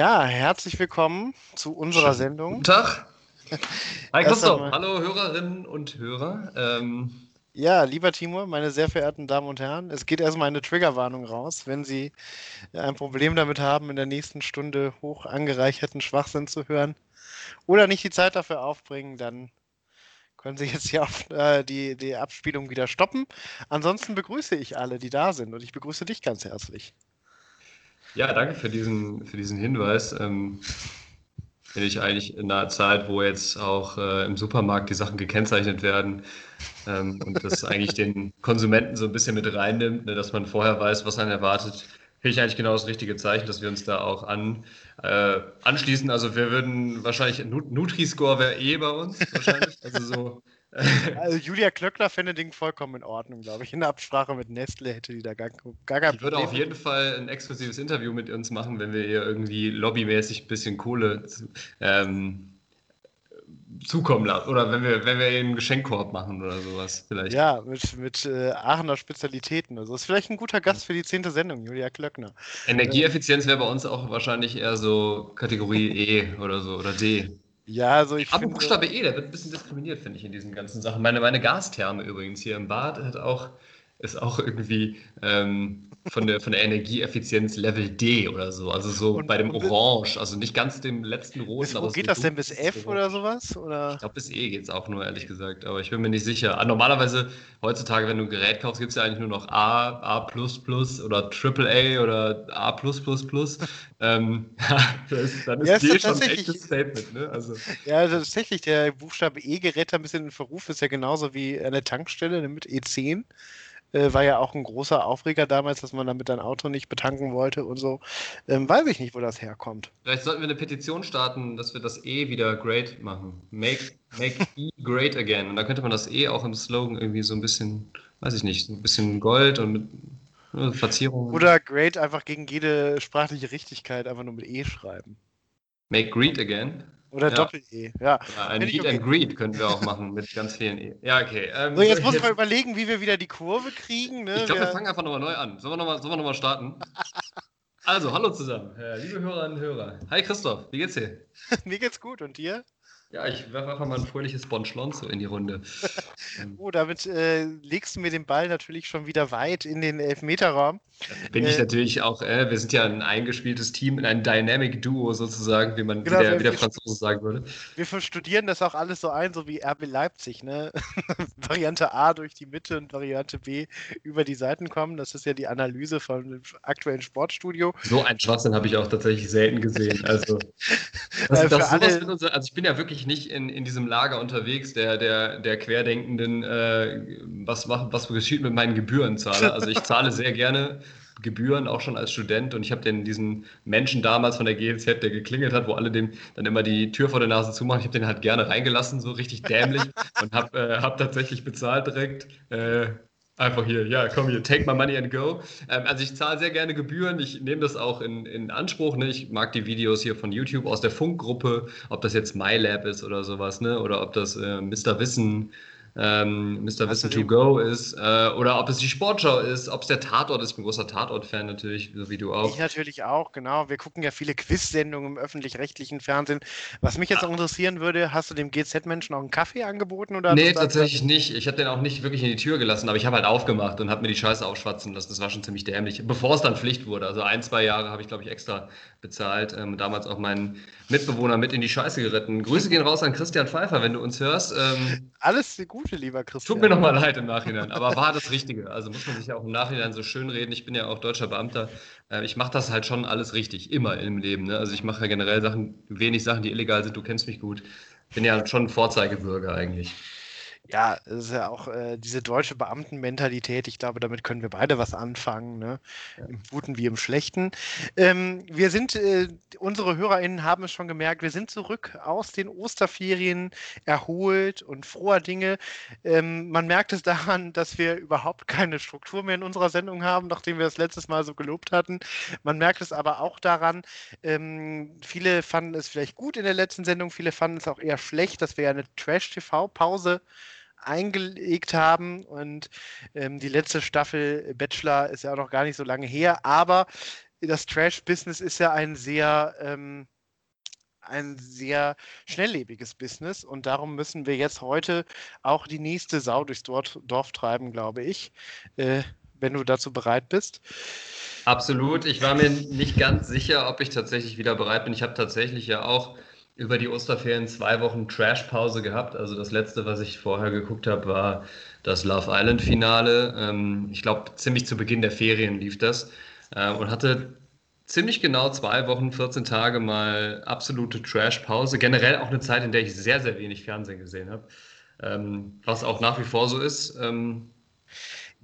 Ja, herzlich willkommen zu unserer Sendung. Guten Tag. Hi Christoph, hallo Hörerinnen und Hörer. Ähm, ja, lieber Timur, meine sehr verehrten Damen und Herren, es geht erstmal eine Triggerwarnung raus. Wenn Sie ein Problem damit haben, in der nächsten Stunde hoch angereicherten Schwachsinn zu hören oder nicht die Zeit dafür aufbringen, dann können Sie jetzt hier auf, äh, die, die Abspielung wieder stoppen. Ansonsten begrüße ich alle, die da sind und ich begrüße dich ganz herzlich. Ja, danke für diesen, für diesen Hinweis. Ähm, bin ich eigentlich in einer Zeit, wo jetzt auch äh, im Supermarkt die Sachen gekennzeichnet werden ähm, und das eigentlich den Konsumenten so ein bisschen mit reinnimmt, ne, dass man vorher weiß, was einen erwartet, finde ich eigentlich genau das richtige Zeichen, dass wir uns da auch an, äh, anschließen. Also wir würden wahrscheinlich, Nutri-Score wäre eh bei uns wahrscheinlich, also so also Julia Klöckner fände Ding vollkommen in Ordnung, glaube ich. In der Absprache mit Nestle hätte die da gar, gar kein Ich würde auf jeden Fall ein exklusives Interview mit uns machen, wenn wir ihr irgendwie lobbymäßig ein bisschen Kohle ähm, zukommen lassen. Oder wenn wir, wenn wir einen Geschenkkorb machen oder sowas vielleicht. Ja, mit, mit äh, Aachener Spezialitäten. Also ist vielleicht ein guter Gast für die zehnte Sendung, Julia Klöckner. Energieeffizienz wäre bei uns auch wahrscheinlich eher so Kategorie E oder so oder D. Ja, also ich Aber finde... Buchstabe E, der wird ein bisschen diskriminiert, finde ich, in diesen ganzen Sachen. Meine, meine Gastherme übrigens hier im Bad hat auch, ist auch irgendwie ähm, von, der, von der Energieeffizienz Level D oder so. Also so und, bei dem Orange, also nicht ganz dem letzten roten. Wo geht so das denn bis F oder sowas? Oder? Ich glaube, bis E geht es auch nur, ehrlich gesagt. Aber ich bin mir nicht sicher. Ah, normalerweise, heutzutage, wenn du ein Gerät kaufst, gibt es ja eigentlich nur noch A, A oder AAA oder A. ähm, das, dann ist ja, D schon ein echtes Statement. Ne? Also. Ja, tatsächlich, der Buchstabe E gerät ein bisschen in Verruf, ist ja genauso wie eine Tankstelle mit E10 äh, war ja auch ein großer Aufreger damals, dass man damit ein Auto nicht betanken wollte und so. Ähm, weiß ich nicht, wo das herkommt. Vielleicht sollten wir eine Petition starten, dass wir das E wieder great machen. Make, make E great again. Und da könnte man das E auch im Slogan irgendwie so ein bisschen, weiß ich nicht, ein bisschen Gold und mit ne, Verzierungen. Oder great einfach gegen jede sprachliche Richtigkeit einfach nur mit E schreiben. Make great again? Oder ja. Doppel-E, ja. ja ein Meet okay. and Greet können wir auch machen mit ganz vielen E. Ja, okay. Ähm, so, jetzt muss man überlegen, wie wir wieder die Kurve kriegen. Ne? Ich glaube, wir, wir fangen einfach nochmal neu an. Sollen wir nochmal noch, mal, starten? also, hallo zusammen, liebe Hörerinnen und Hörer. Hi Christoph, wie geht's dir? Mir geht's gut und dir? Ja, ich werfe einfach mal ein fröhliches Bonchlonzo in die Runde. oh, damit äh, legst du mir den Ball natürlich schon wieder weit in den Elfmeterraum. Bin ich äh, natürlich auch, äh, wir sind ja ein eingespieltes Team, ein Dynamic Duo sozusagen, wie man genau, wie der, wie der Franzose sagen würde. Wir studieren das auch alles so ein, so wie RB Leipzig, ne? Variante A durch die Mitte und Variante B über die Seiten kommen. Das ist ja die Analyse vom aktuellen Sportstudio. So einen Schwachsinn habe ich auch tatsächlich selten gesehen. Also, das, das alle, also ich bin ja wirklich wirklich nicht in, in diesem Lager unterwegs, der, der, der Querdenkenden, äh, was, was geschieht mit meinen Gebühren zahle. Also ich zahle sehr gerne Gebühren, auch schon als Student. Und ich habe den diesen Menschen damals von der GLZ, der geklingelt hat, wo alle dem dann immer die Tür vor der Nase zumachen, ich habe den halt gerne reingelassen, so richtig dämlich und habe äh, hab tatsächlich bezahlt direkt. Äh, Einfach hier, ja, komm hier, take my money and go. Ähm, also ich zahle sehr gerne Gebühren, ich nehme das auch in, in Anspruch. Ne? Ich mag die Videos hier von YouTube aus der Funkgruppe, ob das jetzt MyLab ist oder sowas, ne? oder ob das äh, Mr. Wissen ähm, Mr. Wissen to Go ist, äh, oder ob es die Sportschau ist, ob es der Tatort ist. Ich bin großer Tatort-Fan natürlich, so wie du auch. Ich natürlich auch, genau. Wir gucken ja viele Quiz-Sendungen im öffentlich-rechtlichen Fernsehen. Was mich jetzt auch interessieren würde, hast du dem GZ-Menschen auch einen Kaffee angeboten? Oder nee, tatsächlich nicht. Ich habe den auch nicht wirklich in die Tür gelassen, aber ich habe halt aufgemacht und habe mir die Scheiße aufschwatzen lassen. Das war schon ziemlich dämlich, bevor es dann Pflicht wurde. Also ein, zwei Jahre habe ich, glaube ich, extra bezahlt. Ähm, damals auch meinen Mitbewohner mit in die Scheiße geritten. Grüße gehen raus an Christian Pfeiffer, wenn du uns hörst. Ähm, Alles Gute, lieber Christian. Tut mir nochmal leid im Nachhinein, aber war das Richtige. Also muss man sich ja auch im Nachhinein so schön reden. Ich bin ja auch deutscher Beamter. Äh, ich mache das halt schon alles richtig, immer im Leben. Ne? Also ich mache ja generell Sachen, wenig Sachen, die illegal sind. Du kennst mich gut. Bin ja schon Vorzeigebürger eigentlich. Ja, es ist ja auch äh, diese deutsche Beamtenmentalität. Ich glaube, damit können wir beide was anfangen, ne? Ja. im Guten wie im Schlechten. Ähm, wir sind, äh, unsere HörerInnen haben es schon gemerkt, wir sind zurück aus den Osterferien erholt und froher Dinge. Ähm, man merkt es daran, dass wir überhaupt keine Struktur mehr in unserer Sendung haben, nachdem wir das letztes Mal so gelobt hatten. Man merkt es aber auch daran, ähm, viele fanden es vielleicht gut in der letzten Sendung, viele fanden es auch eher schlecht, dass wir ja eine Trash-TV-Pause eingelegt haben. Und ähm, die letzte Staffel Bachelor ist ja auch noch gar nicht so lange her. Aber das Trash-Business ist ja ein sehr, ähm, ein sehr schnelllebiges Business und darum müssen wir jetzt heute auch die nächste Sau durchs Dorf treiben, glaube ich, äh, wenn du dazu bereit bist. Absolut. Ich war mir nicht ganz sicher, ob ich tatsächlich wieder bereit bin. Ich habe tatsächlich ja auch über die Osterferien zwei Wochen Trash-Pause gehabt. Also das letzte, was ich vorher geguckt habe, war das Love Island-Finale. Ähm, ich glaube, ziemlich zu Beginn der Ferien lief das ähm, und hatte ziemlich genau zwei Wochen, 14 Tage mal absolute Trash-Pause. Generell auch eine Zeit, in der ich sehr, sehr wenig Fernsehen gesehen habe. Ähm, was auch nach wie vor so ist.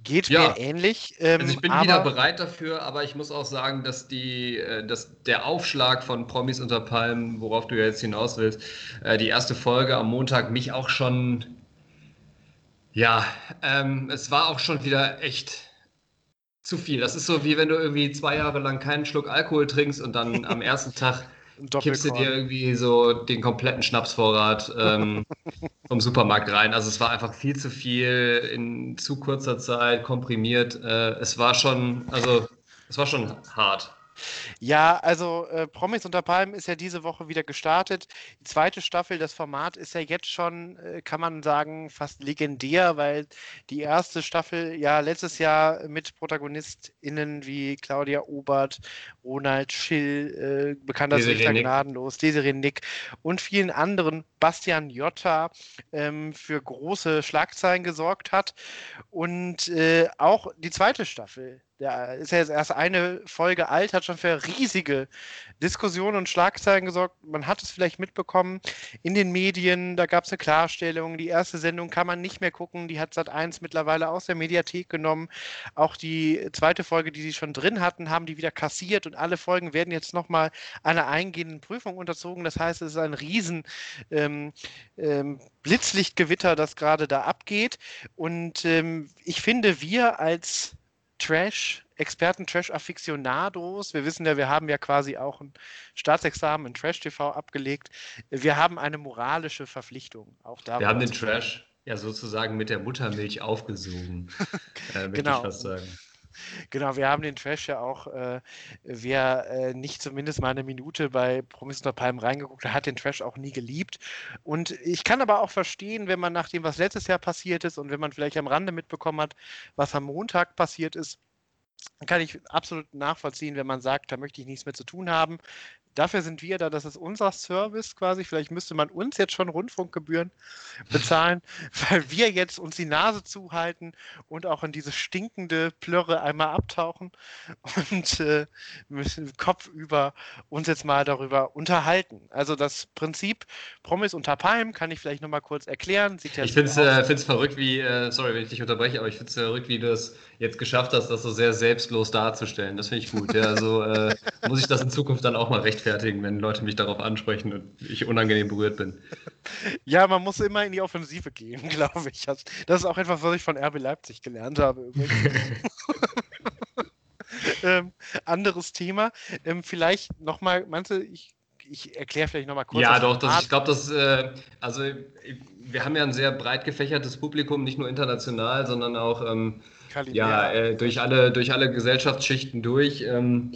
Geht ja. mir ähnlich. Ähm, also ich bin wieder bereit dafür, aber ich muss auch sagen, dass, die, äh, dass der Aufschlag von Promis unter Palmen, worauf du ja jetzt hinaus willst, äh, die erste Folge am Montag mich auch schon, ja, ähm, es war auch schon wieder echt zu viel. Das ist so wie wenn du irgendwie zwei Jahre lang keinen Schluck Alkohol trinkst und dann am ersten Tag kippst du dir irgendwie so den kompletten Schnapsvorrat ähm, vom Supermarkt rein. Also es war einfach viel zu viel in zu kurzer Zeit komprimiert. Äh, es war schon, also es war schon hart. Ja, also äh, Promis unter Palmen ist ja diese Woche wieder gestartet. Die zweite Staffel, das Format ist ja jetzt schon, äh, kann man sagen, fast legendär, weil die erste Staffel ja letztes Jahr mit ProtagonistInnen wie Claudia Obert, Ronald Schill, äh, bekannter Richter Gnadenlos, Desiree Nick und vielen anderen, Bastian Jotta, ähm, für große Schlagzeilen gesorgt hat. Und äh, auch die zweite Staffel der ist ja jetzt erst eine Folge alt, hat schon für riesige Diskussionen und Schlagzeilen gesorgt. Man hat es vielleicht mitbekommen in den Medien, da gab es eine Klarstellung. Die erste Sendung kann man nicht mehr gucken, die hat Sat 1 mittlerweile aus der Mediathek genommen. Auch die zweite Folge, die sie schon drin hatten, haben die wieder kassiert und alle Folgen werden jetzt nochmal einer eingehenden Prüfung unterzogen. Das heißt, es ist ein riesen ähm, ähm, Blitzlichtgewitter, das gerade da abgeht. Und ähm, ich finde, wir als Trash, Experten, Trash-Afficionados. Wir wissen ja, wir haben ja quasi auch ein Staatsexamen in Trash-TV abgelegt. Wir haben eine moralische Verpflichtung. Auch da wir haben den Trash ja sozusagen mit der Muttermilch aufgesogen, äh, genau. ich fast sagen. Genau, wir haben den Trash ja auch, äh, wer äh, nicht zumindest mal eine Minute bei Promis unter Palmen reingeguckt hat, hat den Trash auch nie geliebt. Und ich kann aber auch verstehen, wenn man nach dem, was letztes Jahr passiert ist und wenn man vielleicht am Rande mitbekommen hat, was am Montag passiert ist, kann ich absolut nachvollziehen, wenn man sagt, da möchte ich nichts mehr zu tun haben. Dafür sind wir da, das ist unser Service quasi. Vielleicht müsste man uns jetzt schon Rundfunkgebühren bezahlen, weil wir jetzt uns die Nase zuhalten und auch in diese stinkende Plörre einmal abtauchen und äh, müssen Kopf über uns jetzt mal darüber unterhalten. Also das Prinzip Promis unter Palmen kann ich vielleicht nochmal kurz erklären. Ja ich finde es äh, verrückt, wie, äh, sorry, wenn ich dich unterbreche, aber ich finde es verrückt, wie du es jetzt geschafft hast, das so sehr selbstlos darzustellen. Das finde ich gut. Ja, also äh, muss ich das in Zukunft dann auch mal rechtfertigen, wenn Leute mich darauf ansprechen und ich unangenehm berührt bin. Ja, man muss immer in die Offensive gehen, glaube ich. Das ist auch etwas, was ich von RB Leipzig gelernt habe. ähm, anderes Thema. Ähm, vielleicht nochmal, meinst du, ich ich erkläre vielleicht nochmal kurz. Ja, doch, das, ich glaube, das, äh, also wir haben ja ein sehr breit gefächertes Publikum, nicht nur international, sondern auch ähm, ja, äh, durch, alle, durch alle Gesellschaftsschichten durch. Ähm,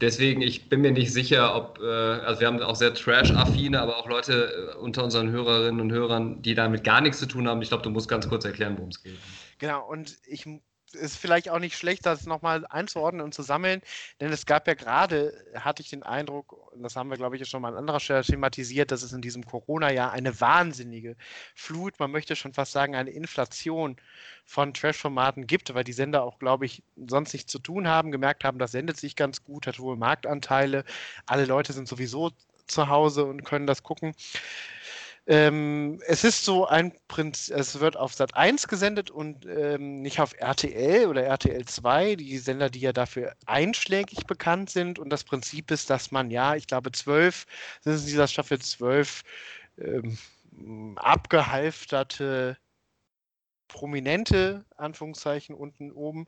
deswegen, ich bin mir nicht sicher, ob, äh, also wir haben auch sehr Trash-affine, aber auch Leute äh, unter unseren Hörerinnen und Hörern, die damit gar nichts zu tun haben. Ich glaube, du musst ganz kurz erklären, worum es geht. Genau, und ich ist vielleicht auch nicht schlecht, das nochmal einzuordnen und zu sammeln, denn es gab ja gerade, hatte ich den Eindruck, und das haben wir, glaube ich, schon mal an anderer Stelle thematisiert, dass es in diesem Corona-Jahr eine wahnsinnige Flut, man möchte schon fast sagen, eine Inflation von Trash-Formaten gibt, weil die Sender auch, glaube ich, sonst nichts zu tun haben, gemerkt haben, das sendet sich ganz gut, hat hohe Marktanteile, alle Leute sind sowieso zu Hause und können das gucken. Ähm, es ist so ein Prinzip, es wird auf Sat 1 gesendet und ähm, nicht auf RTL oder RTL 2, die Sender, die ja dafür einschlägig bekannt sind. Und das Prinzip ist, dass man ja, ich glaube, zwölf, sind es in dieser Staffel zwölf ähm, abgehalfterte Prominente, Anführungszeichen unten oben,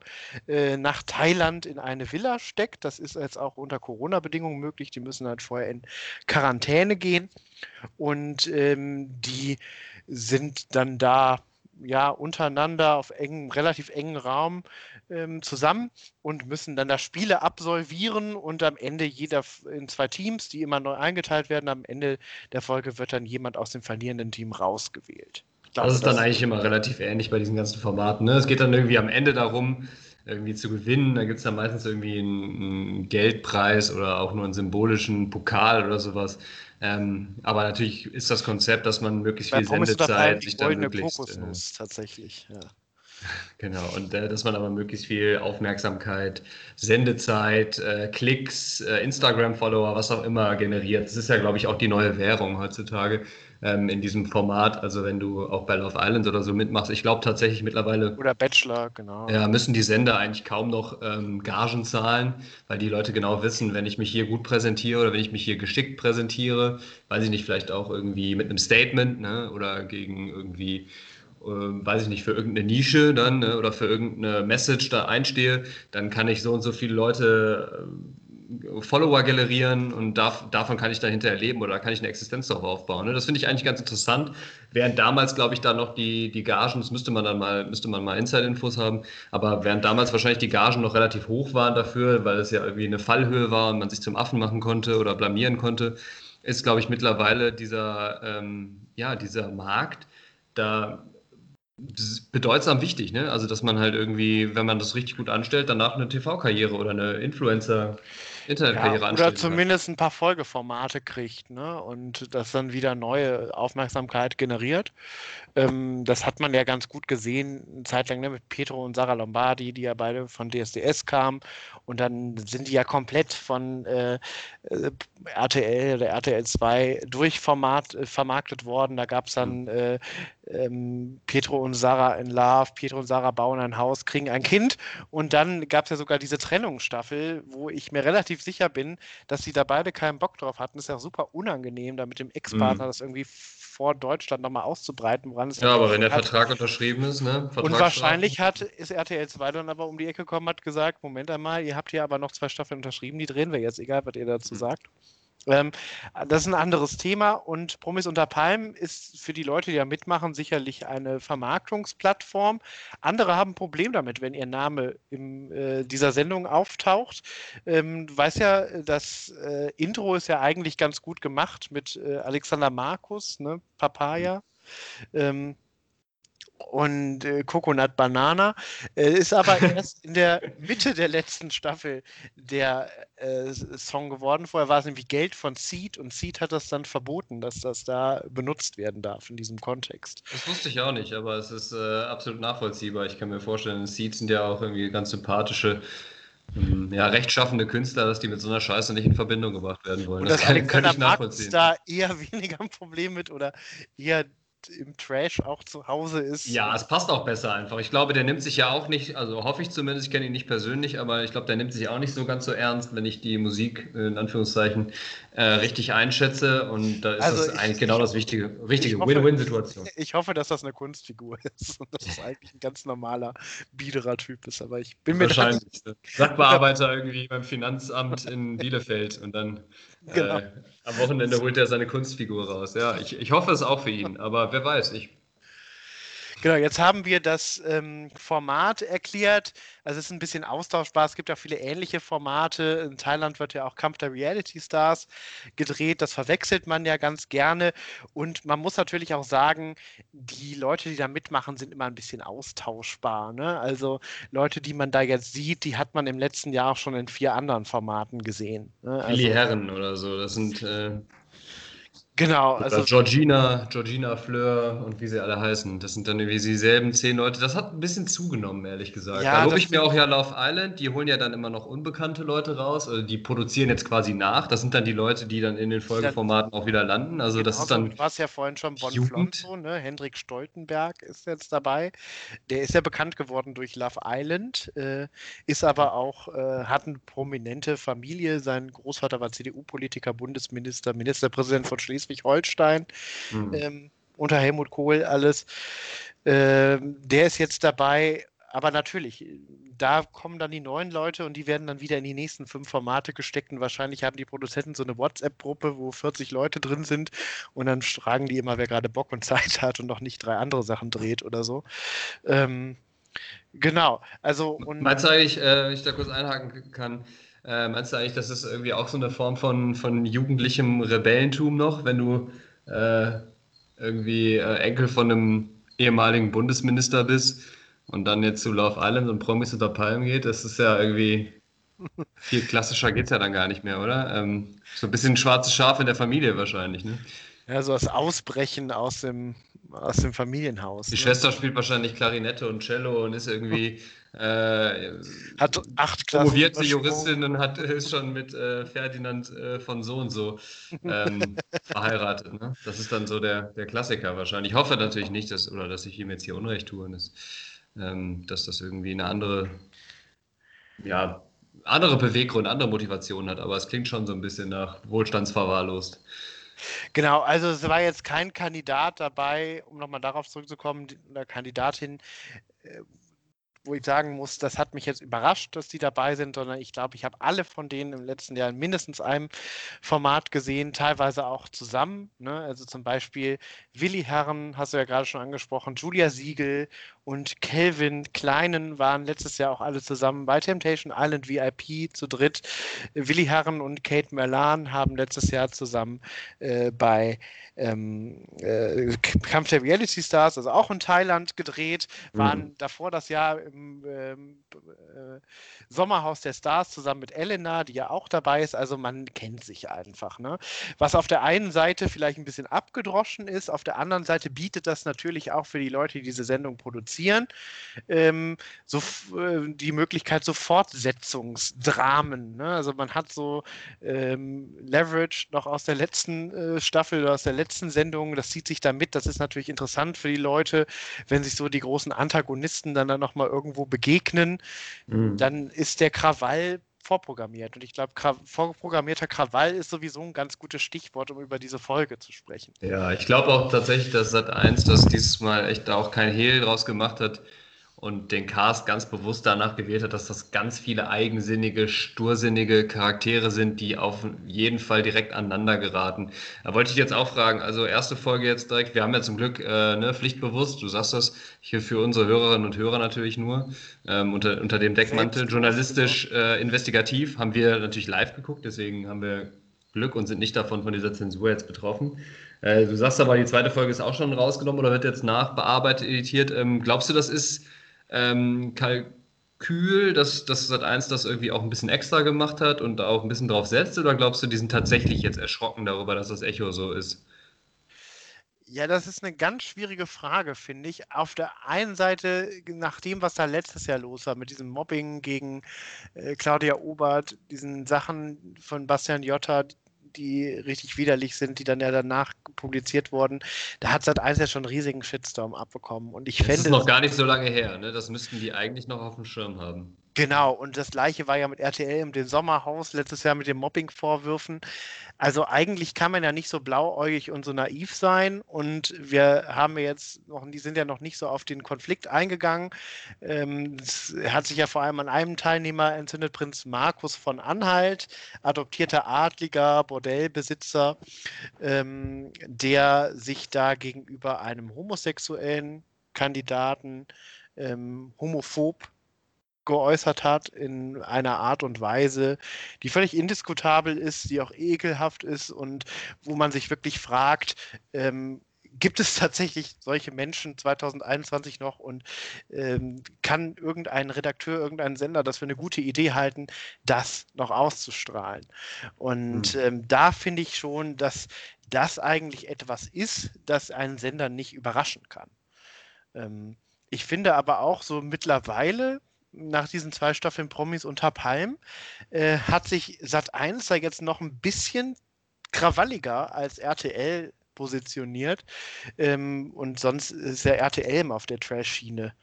äh, nach Thailand in eine Villa steckt. Das ist jetzt auch unter Corona-Bedingungen möglich. Die müssen halt vorher in Quarantäne gehen. Und ähm, die sind dann da ja untereinander auf engem, relativ engen Raum ähm, zusammen und müssen dann da Spiele absolvieren und am Ende jeder in zwei Teams, die immer neu eingeteilt werden, am Ende der Folge wird dann jemand aus dem verlierenden Team rausgewählt. Glaube, das ist dann eigentlich immer relativ ähnlich bei diesen ganzen Formaten. Ne? Es geht dann irgendwie am Ende darum, irgendwie zu gewinnen. Da gibt es dann meistens irgendwie einen, Geldpreis oder auch nur einen symbolischen Pokal oder sowas. Ähm, aber natürlich ist das Konzept, dass man möglichst viel Sendezeit sich dann möglichst... Kokosnuss, äh, tatsächlich, ja. Genau, und äh, dass man aber möglichst viel Aufmerksamkeit, Sendezeit, äh, Klicks, äh, Instagram-Follower, was auch immer generiert. Das ist ja, glaube ich, auch die neue Währung heutzutage ähm, in diesem Format. Also wenn du auch bei Love Island oder so mitmachst, ich glaube tatsächlich mittlerweile. Oder Bachelor, genau. Ja, müssen die Sender eigentlich kaum noch ähm, Gagen zahlen, weil die Leute genau wissen, wenn ich mich hier gut präsentiere oder wenn ich mich hier geschickt präsentiere, weiß ich nicht, vielleicht auch irgendwie mit einem Statement ne, oder gegen irgendwie weiß ich nicht, für irgendeine Nische dann ne, oder für irgendeine Message da einstehe, dann kann ich so und so viele Leute äh, Follower generieren und darf, davon kann ich dann hinterher leben oder kann ich eine Existenz darauf aufbauen. Ne? Das finde ich eigentlich ganz interessant. Während damals, glaube ich, da noch die, die Gagen, das müsste man dann mal, müsste man mal Inside-Infos haben, aber während damals wahrscheinlich die Gagen noch relativ hoch waren dafür, weil es ja irgendwie eine Fallhöhe war und man sich zum Affen machen konnte oder blamieren konnte, ist, glaube ich, mittlerweile dieser, ähm, ja, dieser Markt, da bedeutsam wichtig, ne? Also, dass man halt irgendwie, wenn man das richtig gut anstellt, danach eine TV-Karriere oder eine Influencer- Internetkarriere ja, Oder zumindest ein paar Folgeformate kriegt, ne? Und das dann wieder neue Aufmerksamkeit generiert. Ähm, das hat man ja ganz gut gesehen, eine Zeit lang ne, mit Petro und Sarah Lombardi, die ja beide von DSDS kamen. Und dann sind die ja komplett von äh, äh RTL oder RTL 2 durchvermarktet äh, worden. Da gab es dann mhm. äh, ähm, Petro und Sarah in Love, Petro und Sarah bauen ein Haus, kriegen ein Kind. Und dann gab es ja sogar diese Trennungsstaffel, wo ich mir relativ sicher bin, dass sie da beide keinen Bock drauf hatten. Das ist ja super unangenehm, da mit dem Ex-Partner mhm. das irgendwie vor Deutschland nochmal auszubreiten, woran es Ja, aber wenn der hat. Vertrag unterschrieben ist, ne? Und wahrscheinlich hat, ist RTL 2 dann aber um die Ecke gekommen, hat gesagt, Moment einmal, ihr habt hier aber noch zwei Staffeln unterschrieben, die drehen wir jetzt, egal was ihr dazu mhm. Ähm, das ist ein anderes Thema und Promis unter Palmen ist für die Leute, die da mitmachen, sicherlich eine Vermarktungsplattform. Andere haben ein Problem damit, wenn ihr Name in äh, dieser Sendung auftaucht. Ähm, du weißt ja, das äh, Intro ist ja eigentlich ganz gut gemacht mit äh, Alexander Markus, ne? Papaya. Ähm, und äh, Coconut Banana. Äh, ist aber erst in der Mitte der letzten Staffel der äh, Song geworden. Vorher war es nämlich Geld von Seed und Seed hat das dann verboten, dass das da benutzt werden darf in diesem Kontext. Das wusste ich auch nicht, aber es ist äh, absolut nachvollziehbar. Ich kann mir vorstellen, Seed sind ja auch irgendwie ganz sympathische hm, ja, rechtschaffende Künstler, dass die mit so einer Scheiße nicht in Verbindung gebracht werden wollen. Und das, das kann, kann ich nachvollziehen. da eher weniger ein Problem mit oder eher im Trash auch zu Hause ist. Ja, es passt auch besser einfach. Ich glaube, der nimmt sich ja auch nicht, also hoffe ich zumindest, ich kenne ihn nicht persönlich, aber ich glaube, der nimmt sich auch nicht so ganz so ernst, wenn ich die Musik in Anführungszeichen äh, richtig einschätze. Und da ist also das eigentlich genau das wichtige, richtige Win-Win-Situation. Ich hoffe, dass das eine Kunstfigur ist und dass es eigentlich ein ganz normaler Biederer-Typ ist, aber ich bin mir Wahrscheinlich. Sachbearbeiter irgendwie beim Finanzamt in Bielefeld und dann Genau. Äh, am Wochenende holt er seine Kunstfigur raus. Ja, ich, ich hoffe es auch für ihn, aber wer weiß, ich Genau, jetzt haben wir das ähm, Format erklärt. Also es ist ein bisschen austauschbar. Es gibt ja viele ähnliche Formate. In Thailand wird ja auch Kampf der Reality Stars gedreht. Das verwechselt man ja ganz gerne. Und man muss natürlich auch sagen, die Leute, die da mitmachen, sind immer ein bisschen austauschbar. Ne? Also Leute, die man da jetzt sieht, die hat man im letzten Jahr auch schon in vier anderen Formaten gesehen. Ne? Also, Willi Herren oder so. Das sind äh, Genau, also. Georgina, Georgina Fleur und wie sie alle heißen. Das sind dann irgendwie dieselben zehn Leute. Das hat ein bisschen zugenommen, ehrlich gesagt. Ja, da lobe ich mir auch ja Love Island. Die holen ja dann immer noch unbekannte Leute raus. Also die produzieren jetzt quasi nach. Das sind dann die Leute, die dann in den Folgeformaten auch wieder landen. Also genau, das ist dann. Du warst ja vorhin schon Bon Flonzo, ne? Hendrik Stoltenberg ist jetzt dabei. Der ist ja bekannt geworden durch Love Island, äh, ist aber auch, äh, hat eine prominente Familie. Sein Großvater war CDU-Politiker, Bundesminister, Ministerpräsident von Schleswig. Schleswig-Holstein, mhm. ähm, unter Helmut Kohl alles. Ähm, der ist jetzt dabei aber natürlich, da kommen dann die neuen Leute und die werden dann wieder in die nächsten fünf Formate gesteckt und wahrscheinlich haben die Produzenten so eine WhatsApp-Gruppe, wo 40 Leute drin sind und dann fragen die immer, wer gerade Bock und Zeit hat und noch nicht drei andere Sachen dreht oder so. Ähm, genau, also und. Meinst du eigentlich, äh, ich da kurz einhaken kann, äh, meinst du eigentlich, das ist irgendwie auch so eine Form von, von jugendlichem Rebellentum noch, wenn du äh, irgendwie äh, Enkel von einem ehemaligen Bundesminister bist und dann jetzt zu Love Island und Promis unter Palmen geht? Das ist ja irgendwie viel klassischer geht es ja dann gar nicht mehr, oder? Ähm, so ein bisschen schwarzes Schaf in der Familie wahrscheinlich, ne? Ja, so das Ausbrechen aus dem, aus dem Familienhaus. Die ne? Schwester spielt wahrscheinlich Klarinette und Cello und ist irgendwie äh, hat acht Klassen promovierte Juristin und hat, ist schon mit äh, Ferdinand äh, von so und so ähm, verheiratet. Ne? Das ist dann so der, der Klassiker wahrscheinlich. Ich hoffe natürlich nicht, dass, oder dass ich ihm jetzt hier Unrecht tue, dass, ähm, dass das irgendwie eine andere, ja, andere Beweggrund, andere Motivation hat. Aber es klingt schon so ein bisschen nach wohlstandsverwahrlost. Genau, also es war jetzt kein Kandidat dabei, um nochmal darauf zurückzukommen, eine Kandidatin, äh, wo ich sagen muss, das hat mich jetzt überrascht, dass die dabei sind, sondern ich glaube, ich habe alle von denen im letzten Jahr in mindestens einem Format gesehen, teilweise auch zusammen. Ne? Also zum Beispiel Willi Herren, hast du ja gerade schon angesprochen, Julia Siegel und Kelvin Kleinen waren letztes Jahr auch alle zusammen bei Temptation Island VIP zu dritt. Willi Herren und Kate Merlan haben letztes Jahr zusammen äh, bei ähm, äh, Kampf der Reality Stars, also auch in Thailand gedreht, waren mhm. davor das Jahr im ähm, äh, Sommerhaus der Stars zusammen mit Elena, die ja auch dabei ist. Also man kennt sich einfach. Ne? Was auf der einen Seite vielleicht ein bisschen abgedroschen ist, auf der anderen Seite bietet das natürlich auch für die Leute, die diese Sendung produzieren, ähm, so äh, die Möglichkeit so Fortsetzungsdramen. Ne? Also man hat so ähm, Leverage noch aus der letzten äh, Staffel oder aus der letzten Sendung, das zieht sich da mit. Das ist natürlich interessant für die Leute, wenn sich so die großen Antagonisten dann, dann nochmal irgendwo begegnen. Mhm. Dann ist der Krawall vorprogrammiert. Und ich glaube, vorprogrammierter Krawall ist sowieso ein ganz gutes Stichwort, um über diese Folge zu sprechen. Ja, ich glaube auch tatsächlich, dass Sat1 das dieses Mal echt auch kein Hehl draus gemacht hat, und den Cast ganz bewusst danach gewählt hat, dass das ganz viele eigensinnige, stursinnige Charaktere sind, die auf jeden Fall direkt aneinander geraten. Da wollte ich jetzt auch fragen, also erste Folge jetzt direkt, wir haben ja zum Glück äh, ne, pflichtbewusst, du sagst das hier für unsere Hörerinnen und Hörer natürlich nur, ähm, unter, unter dem Deckmantel, journalistisch, äh, investigativ, haben wir natürlich live geguckt, deswegen haben wir Glück und sind nicht davon von dieser Zensur jetzt betroffen. Äh, du sagst aber, die zweite Folge ist auch schon rausgenommen oder wird jetzt nachbearbeitet, editiert. Ähm, glaubst du, das ist ähm, Kalkül, dass, dass Sat1 das irgendwie auch ein bisschen extra gemacht hat und auch ein bisschen drauf setzt? Oder glaubst du, die sind tatsächlich jetzt erschrocken darüber, dass das Echo so ist? Ja, das ist eine ganz schwierige Frage, finde ich. Auf der einen Seite, nach dem, was da letztes Jahr los war, mit diesem Mobbing gegen äh, Claudia Obert, diesen Sachen von Bastian Jotta, die richtig widerlich sind, die dann ja danach publiziert wurden, da hat Sat1 ja schon einen riesigen Shitstorm abbekommen. Und ich das fände. Das ist noch gar nicht so lange her, ne? Das müssten die eigentlich noch auf dem Schirm haben. Genau, und das gleiche war ja mit RTL im dem Sommerhaus letztes Jahr mit den Mobbing-Vorwürfen. Also eigentlich kann man ja nicht so blauäugig und so naiv sein. Und wir haben jetzt noch, die sind ja noch nicht so auf den Konflikt eingegangen. Ähm, es hat sich ja vor allem an einem Teilnehmer entzündet, Prinz Markus von Anhalt, adoptierter Adliger, Bordellbesitzer, ähm, der sich da gegenüber einem homosexuellen Kandidaten ähm, homophob geäußert hat in einer Art und Weise, die völlig indiskutabel ist, die auch ekelhaft ist und wo man sich wirklich fragt, ähm, gibt es tatsächlich solche Menschen 2021 noch und ähm, kann irgendein Redakteur, irgendein Sender das für eine gute Idee halten, das noch auszustrahlen? Und mhm. ähm, da finde ich schon, dass das eigentlich etwas ist, das einen Sender nicht überraschen kann. Ähm, ich finde aber auch so mittlerweile, nach diesen zwei Staffeln Promis unter Palm, äh, hat sich Sat 1 da jetzt noch ein bisschen krawalliger als RTL positioniert. Ähm, und sonst ist ja RTL immer auf der Trash-Schiene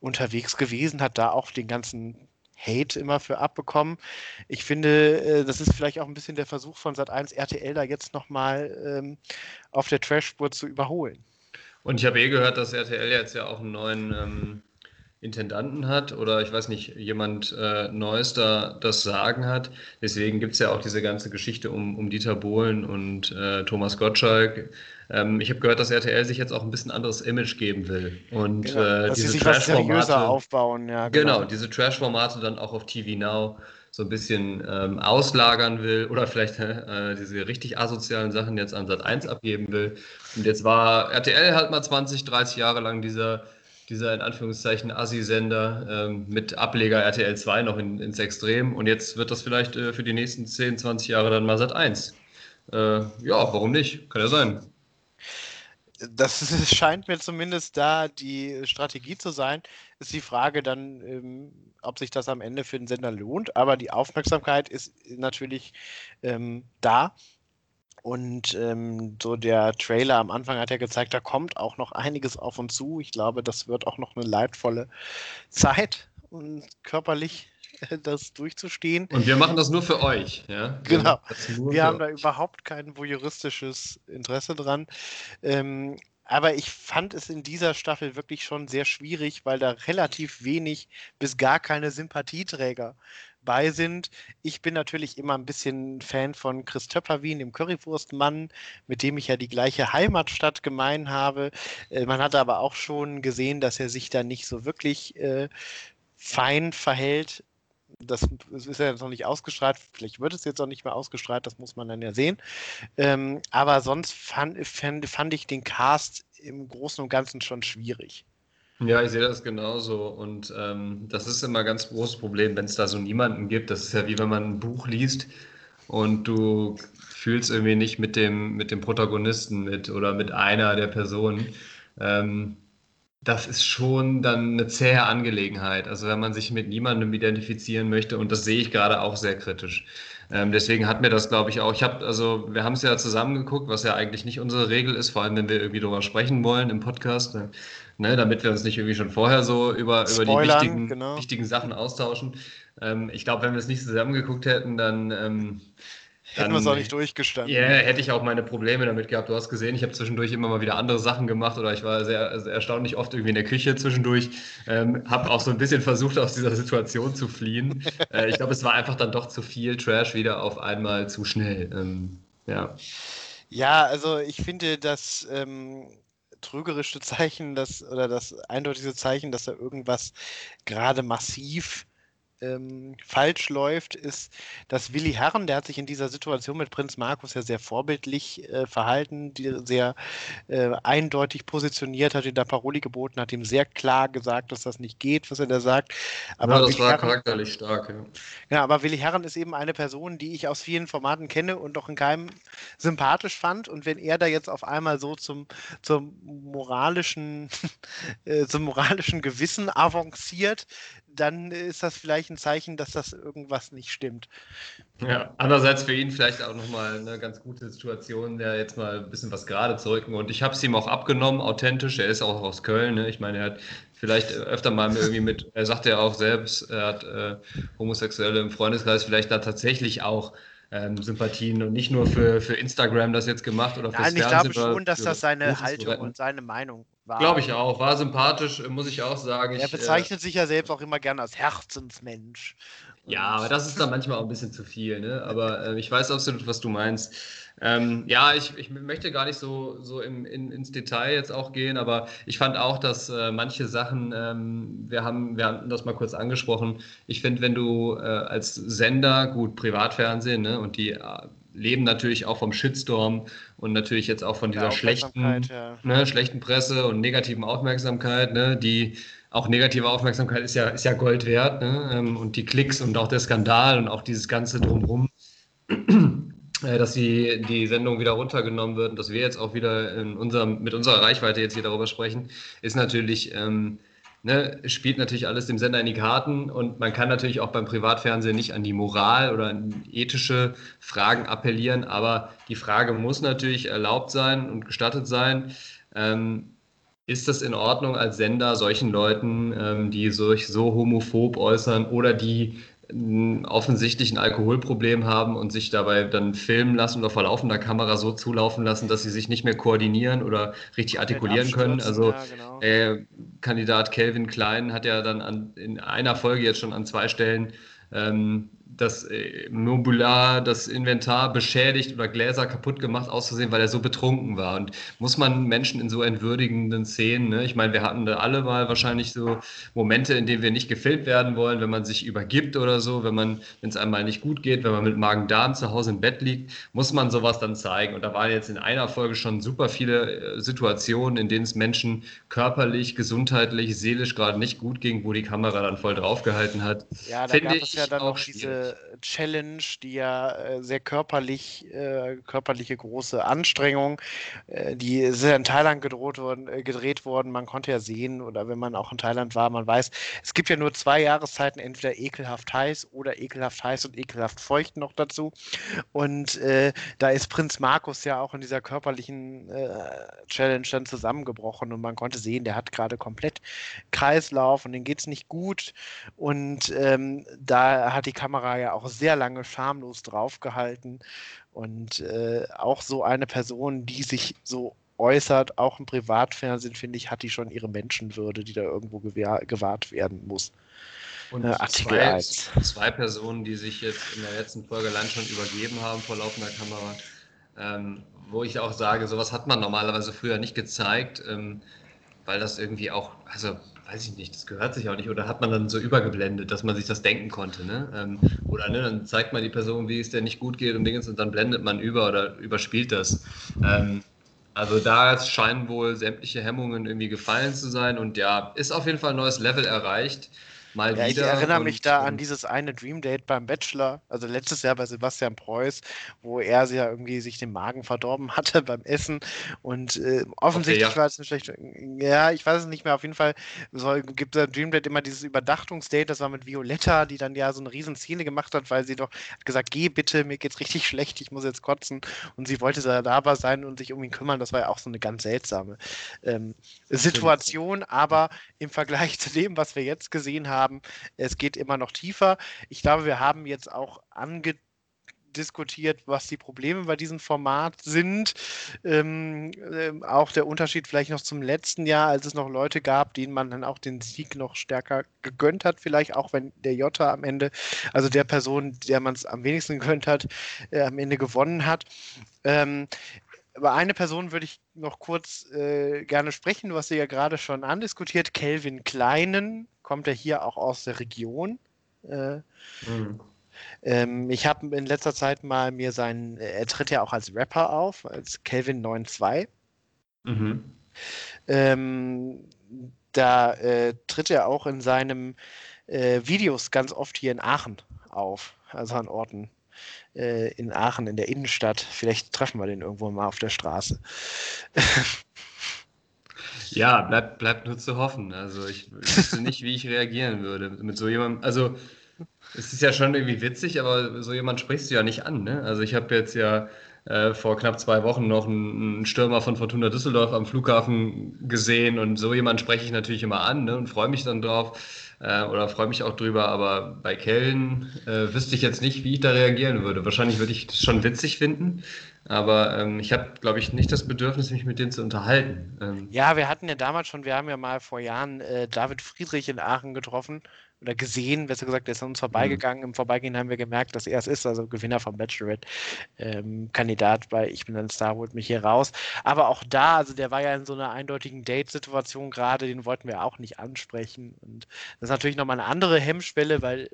unterwegs gewesen, hat da auch den ganzen Hate immer für abbekommen. Ich finde, äh, das ist vielleicht auch ein bisschen der Versuch von Sat1 RTL da jetzt nochmal ähm, auf der Trash-Spur zu überholen. Und ich habe eh gehört, dass RTL jetzt ja auch einen neuen ähm, Intendanten hat oder ich weiß nicht, jemand äh, Neues da das Sagen hat. Deswegen gibt es ja auch diese ganze Geschichte um, um Dieter Bohlen und äh, Thomas Gottschalk. Ähm, ich habe gehört, dass RTL sich jetzt auch ein bisschen anderes Image geben will. Und genau, äh, dass diese sie sich was seriöser aufbauen, ja. Genau, genau diese Trash-Formate dann auch auf TV Now so ein bisschen ähm, auslagern will oder vielleicht äh, diese richtig asozialen Sachen jetzt an Sat 1 abgeben will. Und jetzt war RTL halt mal 20, 30 Jahre lang dieser dieser in Anführungszeichen Assi-Sender ähm, mit Ableger RTL 2 noch in, ins Extrem. Und jetzt wird das vielleicht äh, für die nächsten 10, 20 Jahre dann mal Sat 1. Äh, ja, warum nicht? Kann ja sein. Das scheint mir zumindest da die Strategie zu sein. Ist die Frage dann, ähm, ob sich das am Ende für den Sender lohnt. Aber die Aufmerksamkeit ist natürlich ähm, da. Und ähm, so der Trailer am Anfang hat ja gezeigt, da kommt auch noch einiges auf uns zu. Ich glaube, das wird auch noch eine leidvolle Zeit und körperlich äh, das durchzustehen. Und wir machen das nur für euch, ja? Genau. Wir haben da überhaupt kein voyeuristisches Interesse dran. Ähm, aber ich fand es in dieser Staffel wirklich schon sehr schwierig, weil da relativ wenig bis gar keine Sympathieträger bei sind. Ich bin natürlich immer ein bisschen Fan von Chris Töpperwien, dem Currywurstmann, mit dem ich ja die gleiche Heimatstadt gemein habe. Äh, man hat aber auch schon gesehen, dass er sich da nicht so wirklich äh, fein verhält. Das ist ja jetzt noch nicht ausgestrahlt, vielleicht wird es jetzt auch nicht mehr ausgestrahlt, das muss man dann ja sehen. Ähm, aber sonst fand, fand, fand ich den Cast im Großen und Ganzen schon schwierig. Ja, ich sehe das genauso. Und ähm, das ist immer ein ganz großes Problem, wenn es da so niemanden gibt. Das ist ja wie wenn man ein Buch liest und du fühlst irgendwie nicht mit dem, mit dem Protagonisten mit oder mit einer der Personen. Ähm, das ist schon dann eine zähe Angelegenheit. Also wenn man sich mit niemandem identifizieren möchte, und das sehe ich gerade auch sehr kritisch. Ähm, deswegen hat mir das, glaube ich, auch, ich habe, also wir haben es ja zusammen geguckt, was ja eigentlich nicht unsere Regel ist, vor allem wenn wir irgendwie darüber sprechen wollen im Podcast ne, damit wir uns nicht irgendwie schon vorher so über, über die wichtigen, genau. wichtigen Sachen austauschen. Ähm, ich glaube, wenn wir es nicht zusammengeguckt hätten, dann. Ähm, Hätten wir es auch nicht durchgestanden. Ja, yeah, hätte ich auch meine Probleme damit gehabt. Du hast gesehen, ich habe zwischendurch immer mal wieder andere Sachen gemacht oder ich war sehr, sehr erstaunlich oft irgendwie in der Küche zwischendurch. Ähm, habe auch so ein bisschen versucht, aus dieser Situation zu fliehen. äh, ich glaube, es war einfach dann doch zu viel Trash wieder auf einmal zu schnell. Ähm, ja. Ja, also ich finde, dass ähm, trügerische Zeichen, dass, oder das eindeutige Zeichen, dass da irgendwas gerade massiv ähm, falsch läuft, ist, dass Willi Herren, der hat sich in dieser Situation mit Prinz Markus ja sehr vorbildlich äh, verhalten, die, sehr äh, eindeutig positioniert, hat ihm da Paroli geboten, hat ihm sehr klar gesagt, dass das nicht geht, was er da sagt. Aber ja, das Willi war Herren, charakterlich stark, ja. Ja, aber Willi Herren ist eben eine Person, die ich aus vielen Formaten kenne und auch in keinem sympathisch fand. Und wenn er da jetzt auf einmal so zum, zum moralischen, äh, zum moralischen Gewissen avanciert, dann ist das vielleicht ein Zeichen, dass das irgendwas nicht stimmt. Ja, andererseits für ihn vielleicht auch nochmal eine ganz gute Situation, der jetzt mal ein bisschen was gerade zu rücken. Und ich habe es ihm auch abgenommen, authentisch. Er ist auch aus Köln. Ne? Ich meine, er hat vielleicht öfter mal irgendwie mit, er sagt ja auch selbst, er hat äh, Homosexuelle im Freundeskreis, vielleicht da tatsächlich auch ähm, Sympathien und nicht nur für, für Instagram das jetzt gemacht oder für Nein, ich glaube schon, dass das seine Haltung und seine Meinung war. Glaube ich auch. War sympathisch, muss ich auch sagen. Er bezeichnet äh, sich ja selbst auch immer gerne als Herzensmensch. Ja, aber das ist dann manchmal auch ein bisschen zu viel. Ne? Aber äh, ich weiß absolut, was du meinst. Ähm, ja, ich, ich möchte gar nicht so, so im, in, ins Detail jetzt auch gehen, aber ich fand auch, dass äh, manche Sachen, ähm, wir, haben, wir hatten das mal kurz angesprochen, ich finde, wenn du äh, als Sender, gut, Privatfernsehen, ne, und die äh, leben natürlich auch vom Shitstorm und natürlich jetzt auch von dieser schlechten, ja. ne, schlechten Presse und negativen Aufmerksamkeit, ne, die auch negative Aufmerksamkeit ist ja, ist ja Gold wert, ne, ähm, und die Klicks und auch der Skandal und auch dieses ganze Drumherum dass die, die Sendung wieder runtergenommen wird und dass wir jetzt auch wieder in unserem, mit unserer Reichweite jetzt hier darüber sprechen, ist natürlich, ähm, ne, spielt natürlich alles dem Sender in die Karten und man kann natürlich auch beim Privatfernsehen nicht an die Moral oder an ethische Fragen appellieren, aber die Frage muss natürlich erlaubt sein und gestattet sein. Ähm, ist das in Ordnung als Sender solchen Leuten, ähm, die sich so homophob äußern oder die offensichtlich ein Alkoholproblem haben und sich dabei dann filmen lassen oder vor laufender Kamera so zulaufen lassen, dass sie sich nicht mehr koordinieren oder richtig artikulieren können. Also ja, genau. äh, Kandidat Kelvin Klein hat ja dann an, in einer Folge jetzt schon an zwei Stellen ähm, das äh, Mobiliar, das Inventar beschädigt oder Gläser kaputt gemacht auszusehen, weil er so betrunken war. Und muss man Menschen in so entwürdigenden Szenen, ne? ich meine, wir hatten da alle mal wahrscheinlich so Momente, in denen wir nicht gefilmt werden wollen, wenn man sich übergibt oder so, wenn man, wenn es einmal nicht gut geht, wenn man mit Magen-Darm zu Hause im Bett liegt, muss man sowas dann zeigen. Und da waren jetzt in einer Folge schon super viele äh, Situationen, in denen es Menschen körperlich, gesundheitlich, seelisch gerade nicht gut ging, wo die Kamera dann voll draufgehalten hat. Ja, da Finde es ja dann auch diese Challenge, die ja äh, sehr körperlich, äh, körperliche große Anstrengung, äh, die sehr in Thailand gedroht worden, gedreht worden. Man konnte ja sehen, oder wenn man auch in Thailand war, man weiß, es gibt ja nur zwei Jahreszeiten, entweder ekelhaft heiß oder ekelhaft heiß und ekelhaft feucht noch dazu. Und äh, da ist Prinz Markus ja auch in dieser körperlichen äh, Challenge dann zusammengebrochen und man konnte sehen, der hat gerade komplett Kreislauf und den geht es nicht gut. Und ähm, da hat die Kamera ja auch sehr lange schamlos draufgehalten. Und äh, auch so eine Person, die sich so äußert, auch im Privatfernsehen, finde ich, hat die schon ihre Menschenwürde, die da irgendwo gewahrt werden muss. Und äh, Artikel zwei, 1. zwei Personen, die sich jetzt in der letzten Folge allein schon übergeben haben vor laufender Kamera, ähm, wo ich auch sage, sowas hat man normalerweise früher nicht gezeigt, ähm, weil das irgendwie auch, also weiß ich nicht, das gehört sich auch nicht. Oder hat man dann so übergeblendet, dass man sich das denken konnte, ne? Ähm, oder ne, dann zeigt man die Person, wie es der nicht gut geht und Dingens und dann blendet man über oder überspielt das. Ähm, also da scheinen wohl sämtliche Hemmungen irgendwie gefallen zu sein und ja, ist auf jeden Fall ein neues Level erreicht mal ja, wieder. Ich erinnere und, mich da an dieses eine Dream Date beim Bachelor, also letztes Jahr bei Sebastian Preuß, wo er ja irgendwie sich den Magen verdorben hatte beim Essen und äh, offensichtlich okay, ja. war es eine schlechte. Ja, ich weiß es nicht mehr. Auf jeden Fall soll, gibt es Dream Date immer dieses Überdachtungsdate, das war mit Violetta, die dann ja so eine riesen Szene gemacht hat, weil sie doch hat gesagt, geh bitte, mir geht's richtig schlecht, ich muss jetzt kotzen. Und sie wollte da dabei sein und sich um ihn kümmern. Das war ja auch so eine ganz seltsame ähm, Situation, aber im Vergleich zu dem, was wir jetzt gesehen haben, haben. Es geht immer noch tiefer. Ich glaube, wir haben jetzt auch angediskutiert, was die Probleme bei diesem Format sind. Ähm, äh, auch der Unterschied vielleicht noch zum letzten Jahr, als es noch Leute gab, denen man dann auch den Sieg noch stärker gegönnt hat, vielleicht auch wenn der Jota am Ende, also der Person, der man es am wenigsten gegönnt hat, äh, am Ende gewonnen hat. Ähm, über eine Person würde ich noch kurz äh, gerne sprechen. Du hast sie ja gerade schon andiskutiert. Kelvin Kleinen kommt er hier auch aus der Region. Äh, mhm. ähm, ich habe in letzter Zeit mal mir seinen, er tritt ja auch als Rapper auf, als Kelvin 92. Mhm. Ähm, da äh, tritt er auch in seinen äh, Videos ganz oft hier in Aachen auf, also an Orten äh, in Aachen in der Innenstadt. Vielleicht treffen wir den irgendwo mal auf der Straße. Ja, bleibt, bleibt nur zu hoffen. Also ich wüsste nicht, wie ich reagieren würde mit so jemandem. Also es ist ja schon irgendwie witzig, aber so jemand sprichst du ja nicht an. Ne? Also ich habe jetzt ja äh, vor knapp zwei Wochen noch einen, Stürmer von Fortuna Düsseldorf am Flughafen gesehen und so jemand spreche ich natürlich immer an ne? und freue mich dann drauf äh, oder freue mich auch drüber. Aber bei Kellen äh, wüsste ich jetzt nicht, wie ich da reagieren würde. Wahrscheinlich würde ich das schon witzig finden. Aber ähm, ich habe, glaube ich, nicht das Bedürfnis, mich mit denen zu unterhalten. Ähm, ja, wir hatten ja damals schon, wir haben ja mal vor Jahren äh, David Friedrich in Aachen getroffen oder gesehen, besser gesagt, der ist an uns vorbeigegangen. Mhm. Im Vorbeigehen haben wir gemerkt, dass er es ist, also Gewinner vom Bachelorette, ähm, Kandidat bei Ich bin ein Star, holt mich hier raus. Aber auch da, also der war ja in so einer eindeutigen Date-Situation gerade, den wollten wir auch nicht ansprechen. Und das ist natürlich nochmal eine andere Hemmschwelle, weil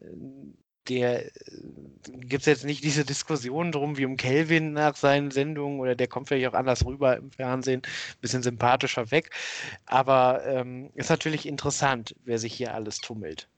ähm, der äh, gibt es jetzt nicht diese Diskussion drum wie um Kelvin nach seinen Sendungen oder der kommt vielleicht auch anders rüber im Fernsehen, bisschen sympathischer weg. Aber ähm, ist natürlich interessant, wer sich hier alles tummelt.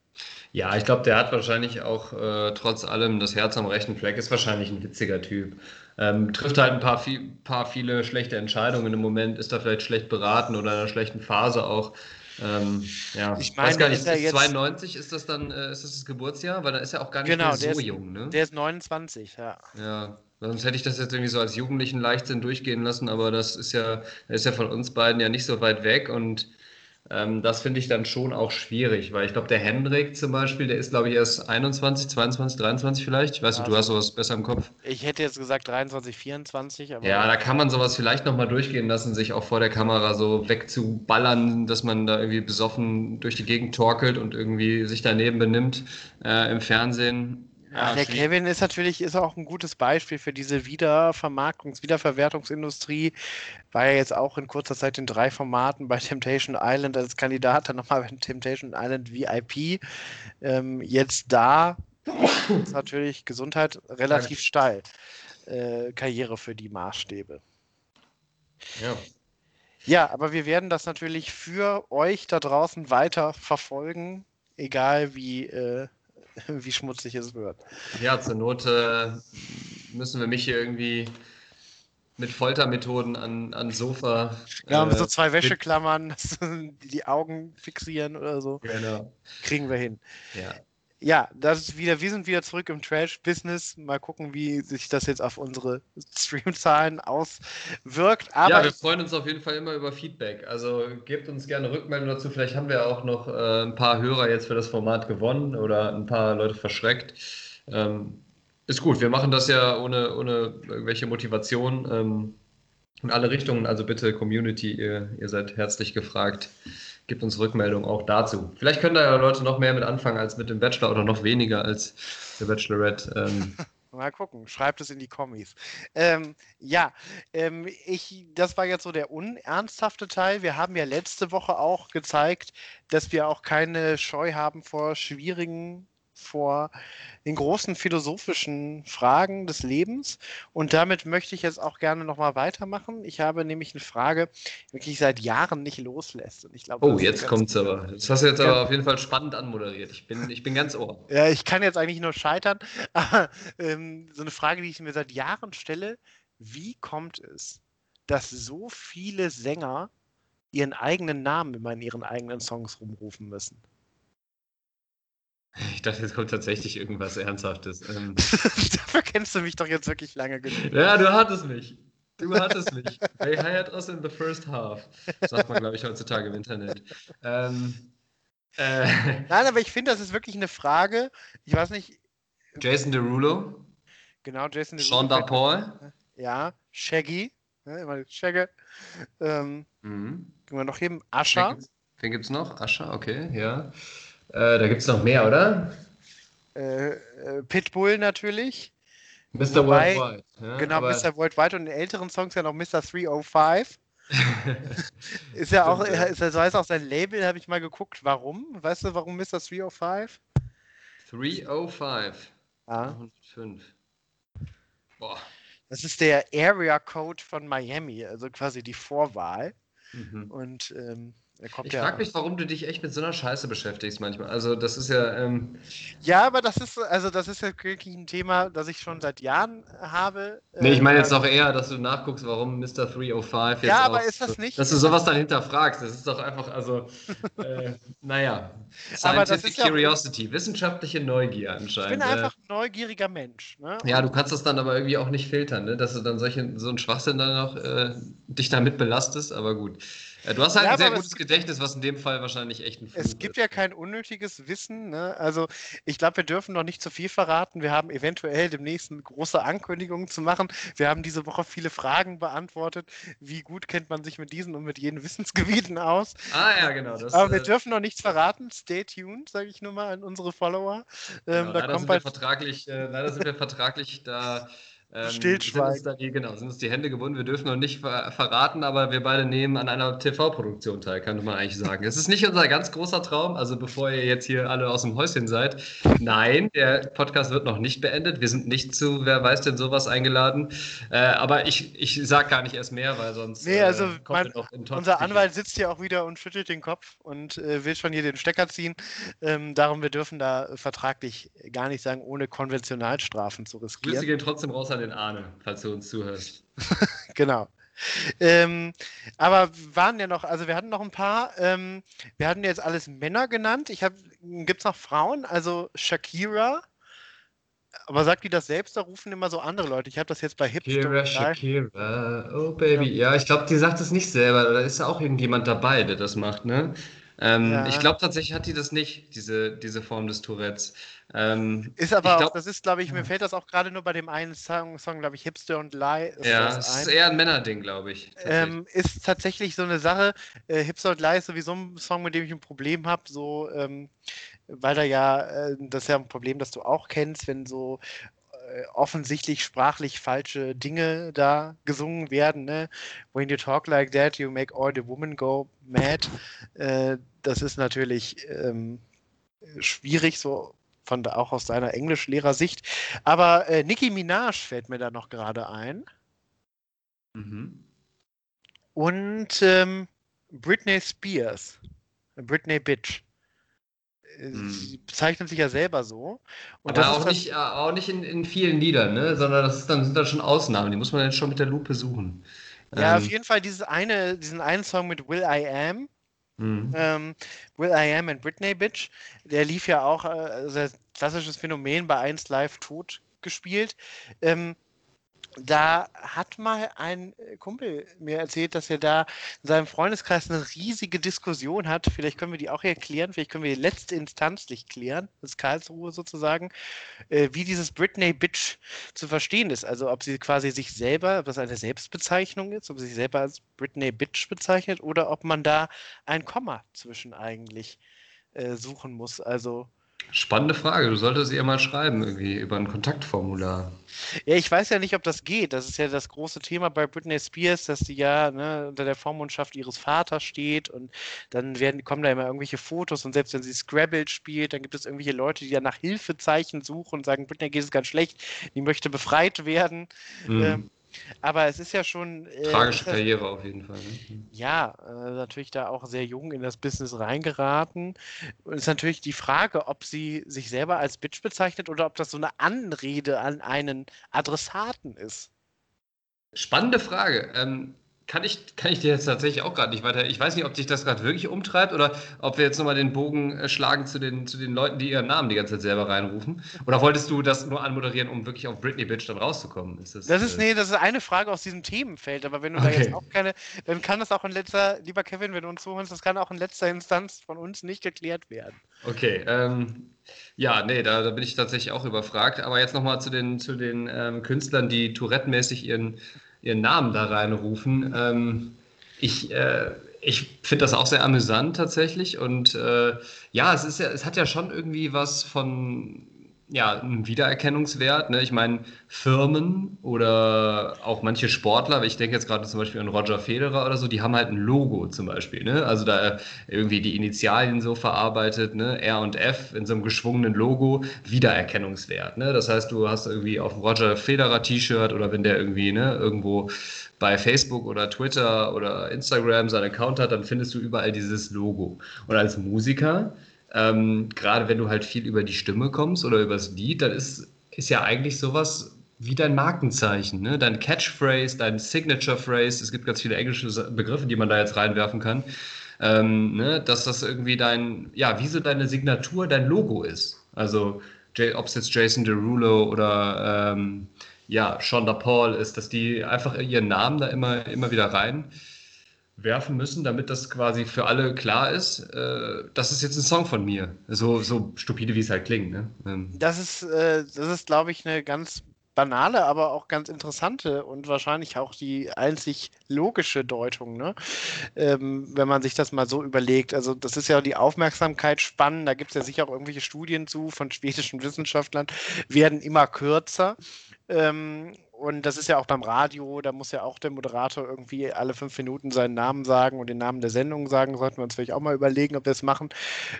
Ja, ich glaube, der hat wahrscheinlich auch äh, trotz allem das Herz am rechten Fleck, ist wahrscheinlich ein witziger Typ. Ähm, trifft halt ein paar, viel, paar viele schlechte Entscheidungen im Moment, ist da vielleicht schlecht beraten oder in einer schlechten Phase auch. Ähm, ja, ich meine, weiß gar nicht, ist, ist 92 ist das dann äh, ist das, das Geburtsjahr? Weil da ist er auch gar nicht genau, so ist, jung, ne? Der ist 29, ja. Ja, sonst hätte ich das jetzt irgendwie so als Jugendlichen Leichtsinn durchgehen lassen, aber das ist ja, er ist ja von uns beiden ja nicht so weit weg und Ähm, das finde ich dann schon auch schwierig, weil ich glaube, der Hendrik zum Beispiel, der ist, glaube ich, erst 21, 22, 23 vielleicht. Ich weiß nicht, also, du hast sowas besser im Kopf. Ich hätte jetzt gesagt 23, 24. ja, da kann man sowas vielleicht nochmal durchgehen lassen, sich auch vor der Kamera so wegzuballern, dass man da irgendwie besoffen durch die Gegend torkelt und irgendwie sich daneben benimmt äh, im Fernsehen. Ja, der Kevin ist natürlich ist auch ein gutes Beispiel für diese Wiedervermarktungs-, Wiederverwertungsindustrie. War ja jetzt auch in kurzer Zeit in drei Formaten bei Temptation Island als Kandidat, dann nochmal bei Temptation Island VIP. Ähm, jetzt da ist natürlich Gesundheit relativ steil. Äh, Karriere für die Maßstäbe. Ja. Ja, aber wir werden das natürlich für euch da draußen weiter verfolgen, egal wie. Äh, wie schmutzig es wird. Ja, zur Not äh, müssen wir mich hier irgendwie mit Foltermethoden an, an Sofa. Ja, mit äh, so zwei Wäscheklammern, die Augen fixieren oder so. Genau. Kriegen wir hin. Ja ja, das ist wieder, wir sind wieder zurück im Trash-Business. Mal gucken, wie sich das jetzt auf unsere Streamzahlen auswirkt. Aber ja, wir freuen uns auf jeden Fall immer über Feedback. Also gebt uns gerne Rückmeldung dazu. Vielleicht haben wir auch noch äh, ein paar Hörer jetzt für das Format gewonnen oder ein paar Leute verschreckt. Ähm, ist gut, wir machen das ja ohne, ohne irgendwelche Motivation ähm, in alle Richtungen. Also bitte, Community, ihr, ihr seid herzlich gefragt gibt uns Rückmeldung auch dazu. Vielleicht können da ja Leute noch mehr mit anfangen als mit dem Bachelor oder noch weniger als der Bachelorette. Ähm. Mal gucken, schreibt es in die Kommis. Ähm, ja, ähm, ich, das war jetzt so der unernsthafte Teil. Wir haben ja letzte Woche auch gezeigt, dass wir auch keine Scheu haben vor schwierigen vor den großen philosophischen Fragen des Lebens. Und damit möchte ich jetzt auch gerne nochmal weitermachen. Ich habe nämlich eine Frage, die mich seit Jahren nicht loslässt. Und ich glaube, oh, jetzt kommt es aber. Das hast du jetzt aber auf jeden Fall spannend anmoderiert. Ich bin, ich bin ganz ohr. Ja, ich kann jetzt eigentlich nur scheitern. Aber ähm, so eine Frage, die ich mir seit Jahren stelle, wie kommt es, dass so viele Sänger ihren eigenen Namen immer in ihren eigenen Songs rumrufen müssen? Ich dachte, jetzt kommt tatsächlich irgendwas Ernsthaftes. Ähm. Dafür kennst du mich doch jetzt wirklich lange genug. Ja, du hattest mich. Du hattest mich. They hired us in the first half. Sagt man, glaube ich, heutzutage im Internet. Ähm, äh, Nein, aber ich finde, das ist wirklich eine Frage. Ich weiß nicht. Jason Derulo. Genau, Jason Derulo. Sean Paul. Ja, Shaggy. Ne, immer Shaggy. Ähm, mhm. Können wir noch heben? Ascher. Wen gibt es noch? Ascher, okay, ja. Äh, da gibt es noch mehr, oder? Äh, äh, Pitbull natürlich. Mr. Wobei, Worldwide. Ja, genau, Mr. Worldwide und in älteren Songs ja noch Mr. 305. ist ja auch, ist ja, so heißt auch sein Label, habe ich mal geguckt. Warum? Weißt du, warum Mr. 305? 305. Ja. 105. Boah. Das ist der Area Code von Miami, also quasi die Vorwahl. Mhm. Und ähm, ich ja frage mich, warum du dich echt mit so einer Scheiße beschäftigst manchmal. Also das ist ja. Ähm ja, aber das ist also das ist ja wirklich ein Thema, das ich schon seit Jahren habe. Nee, ich meine jetzt auch eher, dass du nachguckst, warum Mr. 305 jetzt. Ja, aber ist das nicht? Dass du sowas dann hinterfragst. Das ist doch einfach, also, äh, naja. Scientific ja Curiosity, auch, wissenschaftliche Neugier anscheinend. Ich bin einfach ein neugieriger Mensch. Ne? Ja, du kannst das dann aber irgendwie auch nicht filtern, ne? dass du dann solche, so einen Schwachsinn dann noch äh, dich damit belastest, aber gut. Ja, du hast halt ja, ein sehr gutes Gedächtnis, was in dem Fall wahrscheinlich echt ein Fluch Es gibt ist. ja kein unnötiges Wissen. Ne? Also ich glaube, wir dürfen noch nicht zu viel verraten. Wir haben eventuell demnächst eine große Ankündigung zu machen. Wir haben diese Woche viele Fragen beantwortet. Wie gut kennt man sich mit diesen und mit jenen Wissensgebieten aus? Ah ja, genau. Das, Aber wir äh, dürfen noch nichts verraten. Stay tuned, sage ich nur mal an unsere Follower. Ähm, genau, leider, sind wir vertraglich, äh, leider sind wir vertraglich da ähm, Stillschweigen. Sind die, genau, sind uns die Hände gebunden. Wir dürfen noch nicht ver verraten, aber wir beide nehmen an einer TV-Produktion teil, kann man eigentlich sagen. Es ist nicht unser ganz großer Traum, also bevor ihr jetzt hier alle aus dem Häuschen seid. Nein, der Podcast wird noch nicht beendet. Wir sind nicht zu, wer weiß denn sowas eingeladen. Äh, aber ich, ich sage gar nicht erst mehr, weil sonst. Nee, also äh, mein, unser Anwalt sitzt hier auch wieder und schüttelt den Kopf und äh, will schon hier den Stecker ziehen. Ähm, darum, wir dürfen da vertraglich gar nicht sagen, ohne Konventionalstrafen zu riskieren. Grüße gehen trotzdem raus an an den Arne, falls du uns zuhörst. genau. Ähm, aber waren ja noch, also wir hatten noch ein paar, ähm, wir hatten jetzt alles Männer genannt. Ich habe, gibt es noch Frauen? Also Shakira. Aber sagt die das selbst, da rufen immer so andere Leute. Ich habe das jetzt bei Hip Shakira, Shakira, oh Baby. Ja, ja ich glaube, die sagt es nicht selber. Da ist ja auch irgendjemand dabei, der das macht, ne? Ähm, ja. Ich glaube tatsächlich hat die das nicht, diese, diese Form des Tourettes. Ähm, ist aber glaub, auch, das ist, glaube ich, mir fällt das auch gerade nur bei dem einen Song, Song glaube ich, Hipster und Lie. Ja, das ist eher ein Männerding, glaube ich. Ähm, ist tatsächlich so eine Sache. Äh, Hipster und Lie ist sowieso ein Song, mit dem ich ein Problem habe, so, ähm, weil da ja, äh, das ist ja ein Problem, das du auch kennst, wenn so offensichtlich sprachlich falsche Dinge da gesungen werden. Ne? When you talk like that, you make all the women go mad. Äh, das ist natürlich ähm, schwierig, so von auch aus deiner Englischlehrersicht. Aber äh, Nicki Minaj fällt mir da noch gerade ein. Mhm. Und ähm, Britney Spears. Britney Bitch. Äh, hm. Sie bezeichnet sich ja selber so. Und Aber auch nicht, auch nicht in, in vielen Liedern, ne? sondern das dann, sind dann schon Ausnahmen, die muss man dann schon mit der Lupe suchen. Ja, ähm. auf jeden Fall dieses eine, diesen einen Song mit Will I Am. Mhm. Ähm, Will I Am and Britney Bitch, der lief ja auch, äh, also klassisches Phänomen bei 1 Live tot gespielt. Ähm, da hat mal ein äh, Kumpel mir erzählt, dass er da in seinem Freundeskreis eine riesige Diskussion hat. Vielleicht können wir die auch erklären, vielleicht können wir die letzte instanzlich klären, das Karlsruhe sozusagen, äh, wie dieses Britney Bitch zu verstehen ist. Also ob sie quasi sich selber, ob das eine Selbstbezeichnung ist, ob sie sich selber als Britney Bitch bezeichnet oder ob man da ein Komma zwischen eigentlich äh, suchen muss. Also Spannende Frage. Du solltest ihr mal schreiben, irgendwie über ein Kontaktformular. Ja, ich weiß ja nicht, ob das geht. Das ist ja das große Thema bei Britney Spears, dass sie ja ne, unter der Vormundschaft ihres Vaters steht und dann werden, kommen da immer irgendwelche Fotos und selbst wenn sie Scrabble spielt, dann gibt es irgendwelche Leute, die ja nach Hilfezeichen suchen und sagen, Britney geht es ganz schlecht, die möchte befreit werden. Mhm. Ähm, aber es ist ja schon. Äh, Tragische Karriere auf jeden Fall. Ne? Ja, äh, natürlich da auch sehr jung in das Business reingeraten. Und es ist natürlich die Frage, ob sie sich selber als Bitch bezeichnet oder ob das so eine Anrede an einen Adressaten ist. Spannende Frage. Ähm, kann ich, kann ich dir jetzt tatsächlich auch gerade nicht weiter. Ich weiß nicht, ob dich das gerade wirklich umtreibt oder ob wir jetzt nochmal den Bogen äh, schlagen zu den, zu den Leuten, die ihren Namen die ganze Zeit selber reinrufen. Oder wolltest du das nur anmoderieren, um wirklich auf Britney Bitch dann rauszukommen? Ist das, das ist, äh... nee, das ist eine Frage aus diesem Themenfeld, aber wenn du okay. da jetzt auch keine, dann kann das auch in letzter, lieber Kevin, wenn du uns zuhörst, das kann auch in letzter Instanz von uns nicht geklärt werden. Okay, ähm, ja, nee, da, da bin ich tatsächlich auch überfragt. Aber jetzt nochmal zu den, zu den ähm, Künstlern, die Tourette-mäßig ihren ihren Namen da reinrufen. Ähm, ich äh, ich finde das auch sehr amüsant tatsächlich. Und äh, ja, es ist ja, es hat ja schon irgendwie was von ja, ein Wiedererkennungswert. Ne? Ich meine, Firmen oder auch manche Sportler, ich denke jetzt gerade zum Beispiel an Roger Federer oder so, die haben halt ein Logo zum Beispiel. Ne? Also da irgendwie die Initialien so verarbeitet, ne? R und F in so einem geschwungenen Logo, Wiedererkennungswert. Ne? Das heißt, du hast irgendwie auf Roger Federer T-Shirt oder wenn der irgendwie ne, irgendwo bei Facebook oder Twitter oder Instagram seinen Account hat, dann findest du überall dieses Logo. Und als Musiker ähm, gerade wenn du halt viel über die Stimme kommst oder übers Lied, dann ist, ist ja eigentlich sowas wie dein Markenzeichen, ne? dein Catchphrase, dein Signature Phrase. Es gibt ganz viele englische Begriffe, die man da jetzt reinwerfen kann. Ähm, ne? Dass das irgendwie dein, ja, wie so deine Signatur, dein Logo ist. Also, ob es jetzt Jason Derulo oder ähm, ja, Shonda Paul ist, dass die einfach ihren Namen da immer, immer wieder rein werfen müssen, damit das quasi für alle klar ist, äh, das ist jetzt ein Song von mir. So, so stupide, wie es halt klingt. Ne? Ähm. Das ist, äh, das ist, glaube ich, eine ganz banale, aber auch ganz interessante und wahrscheinlich auch die einzig logische Deutung, ne? Ähm, wenn man sich das mal so überlegt. Also das ist ja die Aufmerksamkeit spannend, da gibt es ja sicher auch irgendwelche Studien zu von schwedischen Wissenschaftlern, werden immer kürzer. Ähm, und das ist ja auch beim Radio, da muss ja auch der Moderator irgendwie alle fünf Minuten seinen Namen sagen und den Namen der Sendung sagen. Sollten wir uns vielleicht auch mal überlegen, ob wir es machen.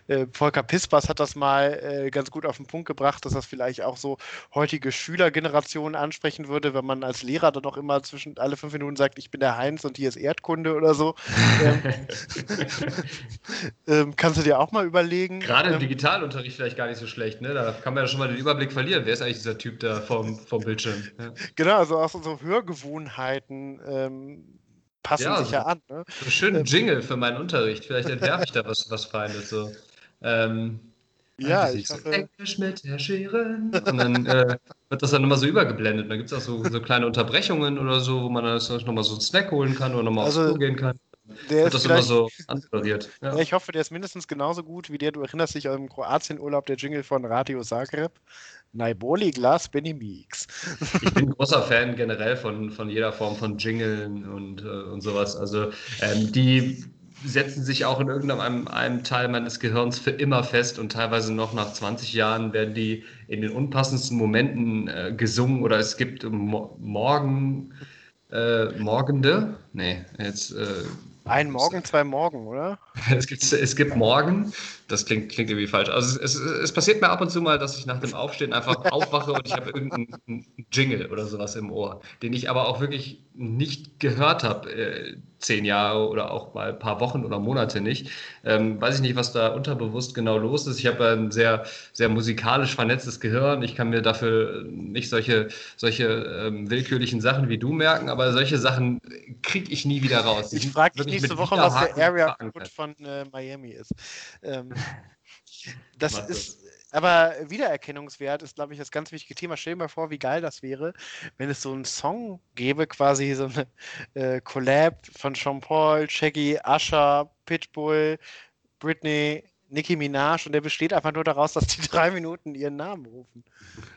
Äh, Volker Pispers hat das mal äh, ganz gut auf den Punkt gebracht, dass das vielleicht auch so heutige Schülergenerationen ansprechen würde, wenn man als Lehrer dann auch immer zwischen alle fünf Minuten sagt, ich bin der Heinz und hier ist Erdkunde oder so. ähm, ähm, kannst du dir auch mal überlegen. Gerade im ähm, Digitalunterricht vielleicht gar nicht so schlecht, ne? Da kann man ja schon mal den Überblick verlieren. Wer ist eigentlich dieser Typ da vom, vom Bildschirm? Ja. Genau genau, also auch so Hörgewohnheiten ähm, passen ja, sich ja an. Ne? So einen schönen ähm, Jingle für meinen Unterricht. Vielleicht entwerfe ich da was, was Feines. So. Ähm, ja, ich hoffe... Englisch mit Herr Scheren. Und dann äh, wird das dann immer so übergeblendet. Und dann gibt es auch so, so, kleine Unterbrechungen oder so, wo man dann nochmal so einen Snack holen kann oder nochmal also, aufs Klo gehen kann. der wird das immer so anmoderiert. Ja. ja. ich hoffe, der ist mindestens genauso gut wie der, du erinnerst dich im Kroatien-Urlaub, der Jingle von Radio Zagreb. Naiboli Glas Benny Meeks. Ich bin großer Fan generell von, von jeder Form von Jingeln und, äh, und sowas. Also ähm, die setzen sich auch in irgendeinem einem Teil meines Gehirns für immer fest und teilweise noch nach 20 Jahren werden die in den unpassendsten Momenten äh, gesungen oder es gibt mo morgen äh, Morgende. Nee, jetzt. Äh, Ein Morgen, zwei Morgen, oder? es, gibt, es gibt Morgen. Das klingt, klingt irgendwie falsch. Also es, es, es, passiert mir ab und zu mal, dass ich nach dem Aufstehen einfach aufwache und ich habe irgendeinen Jingle oder sowas im Ohr, den ich aber auch wirklich nicht gehört habe. Äh, zehn Jahre oder auch mal ein paar Wochen oder Monate nicht. Ähm, weiß ich nicht, was da unterbewusst genau los ist. Ich habe ein sehr, sehr musikalisch vernetztes Gehirn. Ich kann mir dafür nicht solche, solche ähm, willkürlichen Sachen wie du merken, aber solche Sachen kriege ich nie wieder raus. Ich frage dich nächste Woche, was der Area Code von äh, Miami ist. Ähm, das ist aber Wiedererkennungswert ist, glaube ich, das ganz wichtige Thema. Stell dir mal vor, wie geil das wäre, wenn es so einen Song gäbe, quasi so eine äh, Collab von Sean Paul, Shaggy, Usher, Pitbull, Britney, Nicki Minaj und der besteht einfach nur daraus, dass die drei Minuten ihren Namen rufen.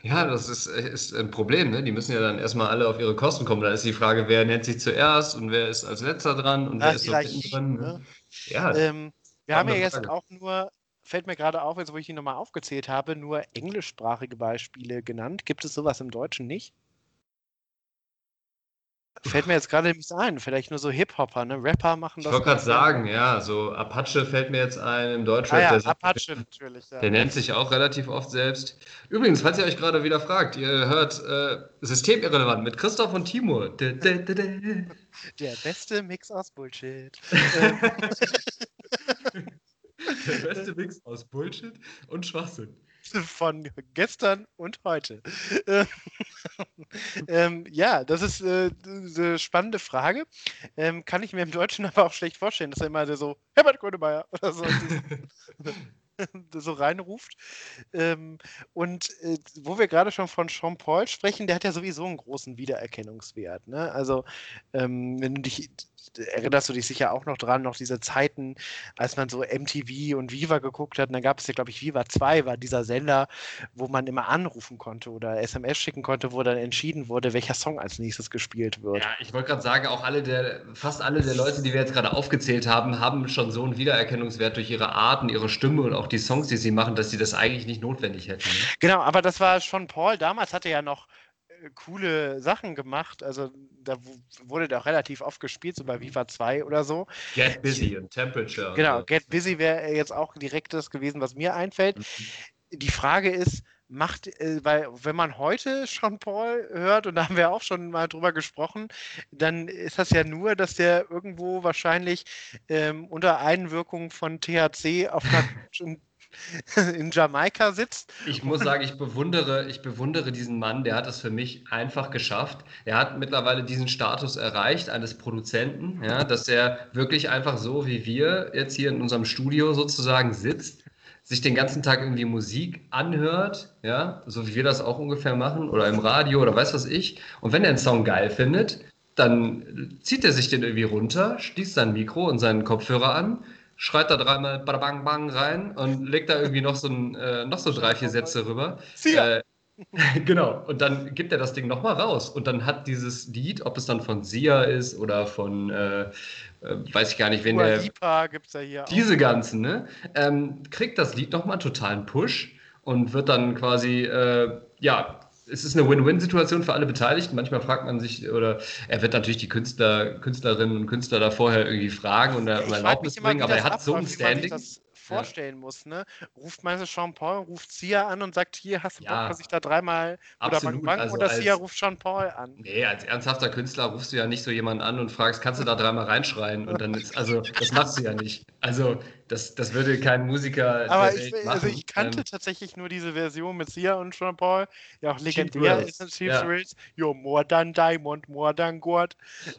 Ja, das ist, ist ein Problem. Ne? Die müssen ja dann erstmal alle auf ihre Kosten kommen. Da ist die Frage, wer nennt sich zuerst und wer ist als letzter dran und Ach, wer ist so drin. Ne? Ja, ähm, wir haben ja jetzt Frage. auch nur fällt mir gerade auf, jetzt wo ich ihn nochmal aufgezählt habe, nur englischsprachige Beispiele genannt. Gibt es sowas im Deutschen nicht? Fällt mir jetzt gerade nichts ein. Vielleicht nur so Hip-Hopper, ne? Rapper machen das. Ich wollte gerade sagen, ja, so Apache fällt mir jetzt ein im Deutschen. Ah, ja, Apache natürlich. Ja. Der nennt sich auch relativ oft selbst. Übrigens, falls ihr euch gerade wieder fragt, ihr hört äh, Systemirrelevant mit Christoph und Timur. Der beste Mix aus Bullshit. Der beste Mix aus Bullshit und Schwachsinn. Von gestern und heute. ähm, ja, das ist äh, eine spannende Frage. Ähm, kann ich mir im Deutschen aber auch schlecht vorstellen, dass er immer so Herbert Grönemeyer oder so so reinruft. Ähm, und äh, wo wir gerade schon von Jean Paul sprechen, der hat ja sowieso einen großen Wiedererkennungswert. Ne? Also, ähm, wenn du dich erinnerst du dich sicher auch noch dran, noch diese Zeiten, als man so MTV und Viva geguckt hat. Und dann gab es ja, glaube ich, Viva 2 war dieser Sender, wo man immer anrufen konnte oder SMS schicken konnte, wo dann entschieden wurde, welcher Song als nächstes gespielt wird. Ja, ich wollte gerade sagen, auch alle der, fast alle der Leute, die wir jetzt gerade aufgezählt haben, haben schon so einen Wiedererkennungswert durch ihre Arten, ihre Stimme und auch die Songs, die sie machen, dass sie das eigentlich nicht notwendig hätten. Ne? Genau, aber das war schon Paul. Damals hatte er ja noch coole Sachen gemacht. Also da wurde der auch relativ oft gespielt, so bei Viva 2 oder so. Get Busy und Temperature. Genau, und Get Busy wäre jetzt auch direkt das gewesen, was mir einfällt. Mhm. Die Frage ist, macht, äh, weil wenn man heute Sean Paul hört, und da haben wir auch schon mal drüber gesprochen, dann ist das ja nur, dass der irgendwo wahrscheinlich ähm, unter Einwirkung von THC auf einer in Jamaika sitzt. Ich muss sagen, ich bewundere, ich bewundere diesen Mann, der hat es für mich einfach geschafft. Er hat mittlerweile diesen Status erreicht eines Produzenten, ja, dass er wirklich einfach so wie wir jetzt hier in unserem Studio sozusagen sitzt, sich den ganzen Tag irgendwie Musik anhört, ja, so wie wir das auch ungefähr machen, oder im Radio oder weiß was ich. Und wenn er einen Song geil findet, dann zieht er sich den irgendwie runter, schließt sein Mikro und seinen Kopfhörer an schreit da dreimal bang bang rein und legt da irgendwie noch so, ein, äh, noch so drei, vier Sätze rüber. Äh, genau, und dann gibt er das Ding nochmal raus. Und dann hat dieses Lied, ob es dann von Sia ist oder von, äh, äh weiß ich gar nicht, wen der. Lipa gibt's ja hier diese auch. ganzen, ne? Ähm, kriegt das Lied nochmal einen totalen Push und wird dann quasi, äh, ja, es ist eine Win-Win-Situation für alle Beteiligten. Manchmal fragt man sich, oder er wird natürlich die Künstler, Künstlerinnen und Künstler da vorher irgendwie fragen und um Erlaubnis bringen, aber er hat so ein Standing vorstellen ja. muss. Ne? Ruft meinst Sean Paul, ruft Sia an und sagt, hier hast du Bock, ja, dass ich da dreimal oder Bang Bang also oder Sia ruft Sean Paul an. Nee, als ernsthafter Künstler rufst du ja nicht so jemanden an und fragst, kannst du da dreimal reinschreien und dann ist, also das machst du ja nicht. Also Das, das würde kein Musiker. Aber ich, also ich kannte ähm, tatsächlich nur diese Version mit Sia und Sean Paul, ja auch legendär ist in Chiefs ja. Rails. Yo, more than Diamond, more than God.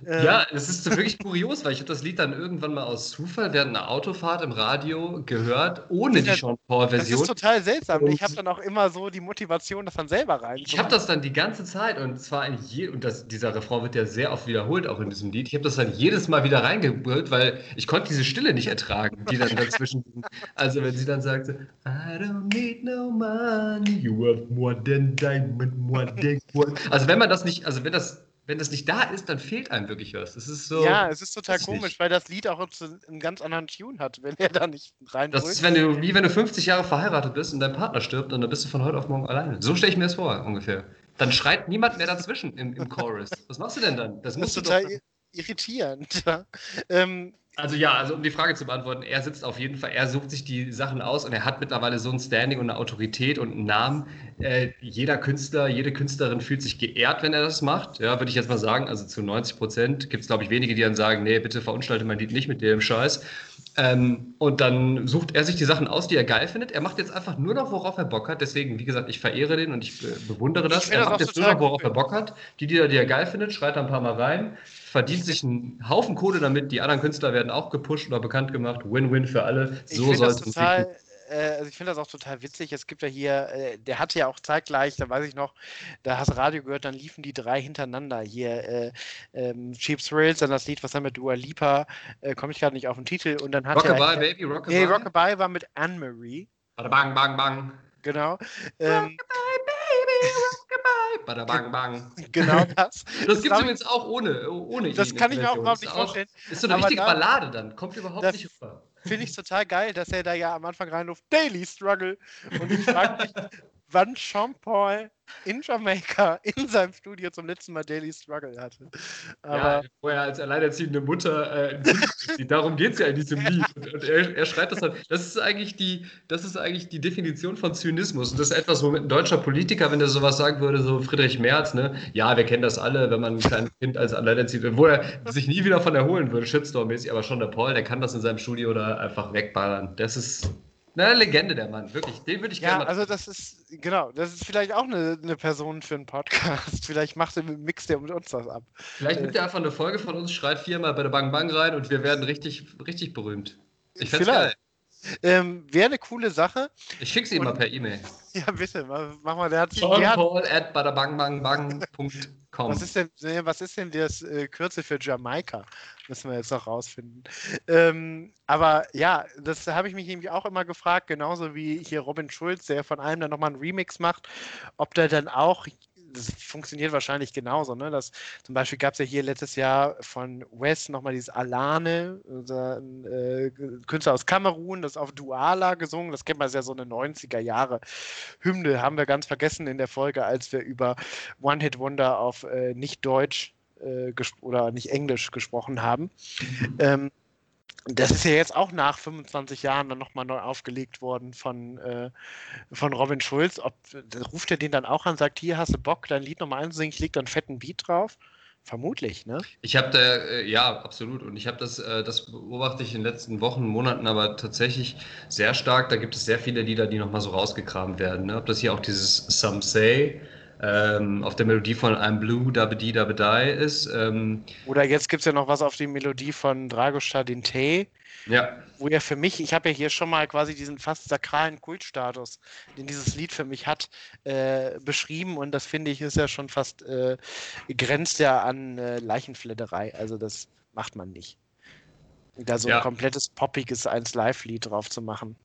Ähm, ja, es ist wirklich kurios, weil ich habe das Lied dann irgendwann mal aus Zufall während einer Autofahrt im Radio gehört, ohne die Sean Paul-Version. Das ist total seltsam. Und ich habe dann auch immer so die Motivation, das dann selber rein. Ich habe das dann die ganze Zeit und zwar in je und das, dieser Refrain wird ja sehr oft wiederholt, auch in diesem Lied. Ich habe das dann jedes Mal wieder reingebrüllt, weil ich konnte diese Stille nicht ertragen, die dann dazwischen. also wenn sie dann sagte, I don't need no money, you have more than diamond, more than gold. Also wenn man das nicht, also wenn das wenn das nicht da ist, dann fehlt einem wirklich was. Es ist so. Ja, es ist total komisch, nicht. weil das Lied auch einen ganz anderen Tune hat, wenn er da nicht rein. Das ist, wenn du, wie wenn du 50 Jahre verheiratet bist und dein Partner stirbt und dann bist du von heute auf morgen alleine. So stelle ich mir das vor, ungefähr. Dann schreit niemand mehr dazwischen im, im Chorus. Was machst du denn dann? Das, das ist total irritierend. ähm, also ja, also um die Frage zu beantworten, er sitzt auf jeden Fall, er sucht sich die Sachen aus und er hat mittlerweile so ein Standing und eine Autorität und einen Namen. Äh, jeder Künstler, jede Künstlerin fühlt sich geehrt, wenn er das macht. Ja, würde ich jetzt mal sagen. Also zu 90 Prozent gibt es, glaube ich, wenige, die dann sagen, nee, bitte verunstaltet mein Lied nicht mit dem Scheiß. Ähm, und dann sucht er sich die Sachen aus, die er geil findet. Er macht jetzt einfach nur noch, worauf er Bock hat. Deswegen, wie gesagt, ich verehre den und ich bewundere das. er macht jetzt nur noch, worauf er Bock hat. Die Lieder, die er geil findet, schreit er ein paar Mal rein verdient sich einen Haufen Kohle damit. Die anderen Künstler werden auch gepusht oder bekannt gemacht. Win-win für alle. So soll es total, äh, also ich finde das auch total witzig. Es gibt ja hier, äh, der hatte ja auch zeitgleich, da weiß ich noch, da hast du Radio gehört, dann liefen die drei hintereinander. Hier äh, ähm, Cheap Thrills, dann das Lied, was dann mit Dua Lipa, äh, komme ich gerade nicht auf den Titel. Und dann hat Rockabye, Baby, Rockabye. Nee, Rockabye war mit Anne-Marie. Bang, bang, bang. Genau. Ähm, Bada bang bang. Genau das. Das gibt es übrigens auch ohne, ohne Das kann ich mir auch überhaupt nicht vorstellen. Ist so eine richtige da, Ballade dann. Kommt überhaupt nicht rüber. Finde ich total geil, dass er da ja am Anfang reinruft, Daily Struggle. Und ich frage mich, wann Sean Paul in Jamaika in seinem Studio zum letzten Mal Daily Struggle hatte. Aber ja, wo er als alleinerziehende Mutter äh, Darum geht es ja in diesem Lied. Und, und er, er, schreibt das dann. Das ist, eigentlich die, das ist eigentlich die Definition von Zynismus. Und das ist etwas, womit ein deutscher Politiker, wenn er sowas sagen würde, so Friedrich Merz, ne, ja, wir kennen das alle, wenn man ein kleines Kind als alleinerziehend, wo er sich nie wieder von erholen würde, Shitstorm-mäßig, aber schon der Paul, der kann das in seinem Studio da einfach wegballern. Das ist eine Legende, der Mann, wirklich. Den würde ich gerne. Ja, also das ist, genau, das ist vielleicht auch eine, eine Person für einen Podcast. Vielleicht macht er Mix der mit uns das ab. Vielleicht nimmt äh, er einfach eine Folge von uns, schreit viermal bei der Bang Bang rein und wir werden richtig, richtig berühmt. Ich fände es geil. Ähm, Wäre eine coole Sache. Ich schicke sie ihm mal per E-Mail. Ja, bitte, mach mal. Der hat Sean Paul at badabangbang.com. Was ist denn, was ist denn das äh, Kürzel für Jamaika? Müssen wir jetzt noch rausfinden. Ähm, aber ja, das habe ich mich nämlich auch immer gefragt, genauso wie hier Robin Schulz, der von einem dann nochmal einen Remix macht, ob der dann auch das funktioniert wahrscheinlich genauso. Ne? Das, zum Beispiel gab es ja hier letztes Jahr von Wes nochmal dieses Alane, unser äh, Künstler aus Kamerun, das auf Duala gesungen. Das kennt man ja so eine 90er Jahre Hymne, haben wir ganz vergessen in der Folge, als wir über One Hit Wonder auf äh, nicht Deutsch äh, oder nicht Englisch gesprochen haben. Ähm, das ist ja jetzt auch nach 25 Jahren dann nochmal neu aufgelegt worden von, äh, von Robin Schulz. Ob, ruft er den dann auch an, sagt, hier hast du Bock, dein Lied nochmal einzusingen, ich leg da einen fetten Beat drauf? Vermutlich, ne? Ich habe da, äh, ja, absolut. Und ich habe das, äh, das beobachte ich in den letzten Wochen, Monaten aber tatsächlich sehr stark. Da gibt es sehr viele Lieder, die nochmal so rausgekramt werden. Ne? Ob das hier auch dieses Some Say ähm, auf der Melodie von I'm Blue, Dabedi, Dabedai ist. Ähm, Oder jetzt gibt es ja noch was auf die Melodie von Dragostar Dinte. Ja. Wo ja für mich, ich habe ja hier schon mal quasi diesen fast sakralen Kultstatus, den dieses Lied für mich hat, äh, beschrieben und das finde ich ist ja schon fast, äh, grenzt ja an äh, Leichenfledderei. Also das macht man nicht. Da so ja. ein komplettes poppiges 1 Live-Lied drauf zu machen.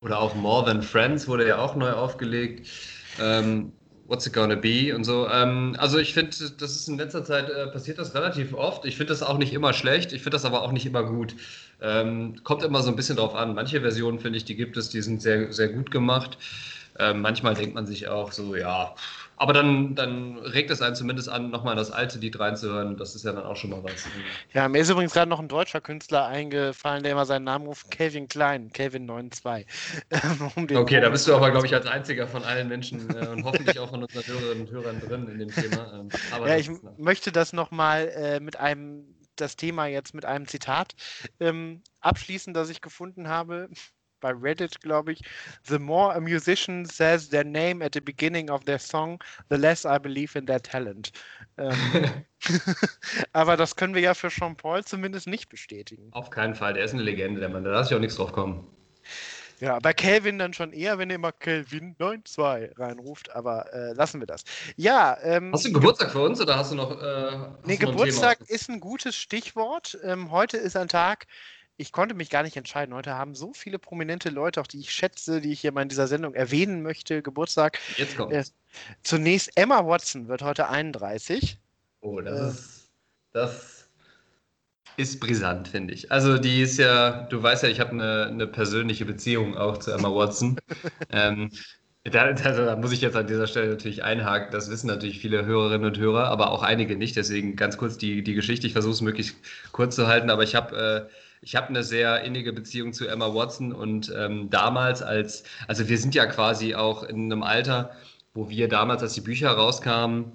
Oder auch More Than Friends wurde ja auch neu aufgelegt. Ähm, What's it gonna be und so. Ähm, also ich finde, das ist in letzter Zeit äh, passiert das relativ oft. Ich finde das auch nicht immer schlecht, ich finde das aber auch nicht immer gut. Ähm, kommt immer so ein bisschen drauf an. Manche Versionen finde ich, die gibt es, die sind sehr, sehr gut gemacht. Ähm, manchmal denkt man sich auch so, ja, pff, aber dann, dann regt es einen zumindest an, nochmal das alte Lied reinzuhören. Das ist ja dann auch schon mal was. Ja, mir ist übrigens gerade noch ein deutscher Künstler eingefallen, der immer seinen Namen ruft, Kevin Klein, Kevin92. um okay, da bist du aber, glaube ich, als einziger von allen Menschen äh, und hoffentlich auch von unseren Hörerinnen und Hörern drin in dem Thema. Ähm, ja, ich möchte das nochmal äh, mit einem das Thema jetzt mit einem Zitat ähm, abschließen, das ich gefunden habe bei Reddit, glaube ich. The more a musician says their name at the beginning of their song, the less I believe in their talent. Ähm, aber das können wir ja für Sean Paul zumindest nicht bestätigen. Auf keinen Fall, der ist eine Legende, der Mann. Da lasse ich auch nichts drauf kommen. Ja, bei Kelvin dann schon eher, wenn ihr mal Kelvin 92 reinruft, aber äh, lassen wir das. Ja. Ähm, hast du einen Geburtstag für uns oder hast du noch. Äh, nee, Geburtstag ein ist ein gutes Stichwort. Ähm, heute ist ein Tag, ich konnte mich gar nicht entscheiden. Heute haben so viele prominente Leute, auch die ich schätze, die ich hier mal in dieser Sendung erwähnen möchte, Geburtstag. Jetzt kommt. Äh, zunächst Emma Watson wird heute 31. Oh, das äh, ist. Das ist brisant, finde ich. Also, die ist ja, du weißt ja, ich habe eine, eine persönliche Beziehung auch zu Emma Watson. ähm, da, da, da, muss ich jetzt an dieser Stelle natürlich einhaken. Das wissen natürlich viele Hörerinnen und Hörer, aber auch einige nicht. Deswegen ganz kurz die, die Geschichte. Ich versuche es möglichst kurz zu halten, aber ich habe. Äh, ich habe eine sehr innige Beziehung zu Emma Watson und ähm, damals als, also wir sind ja quasi auch in einem Alter, wo wir damals, als die Bücher rauskamen,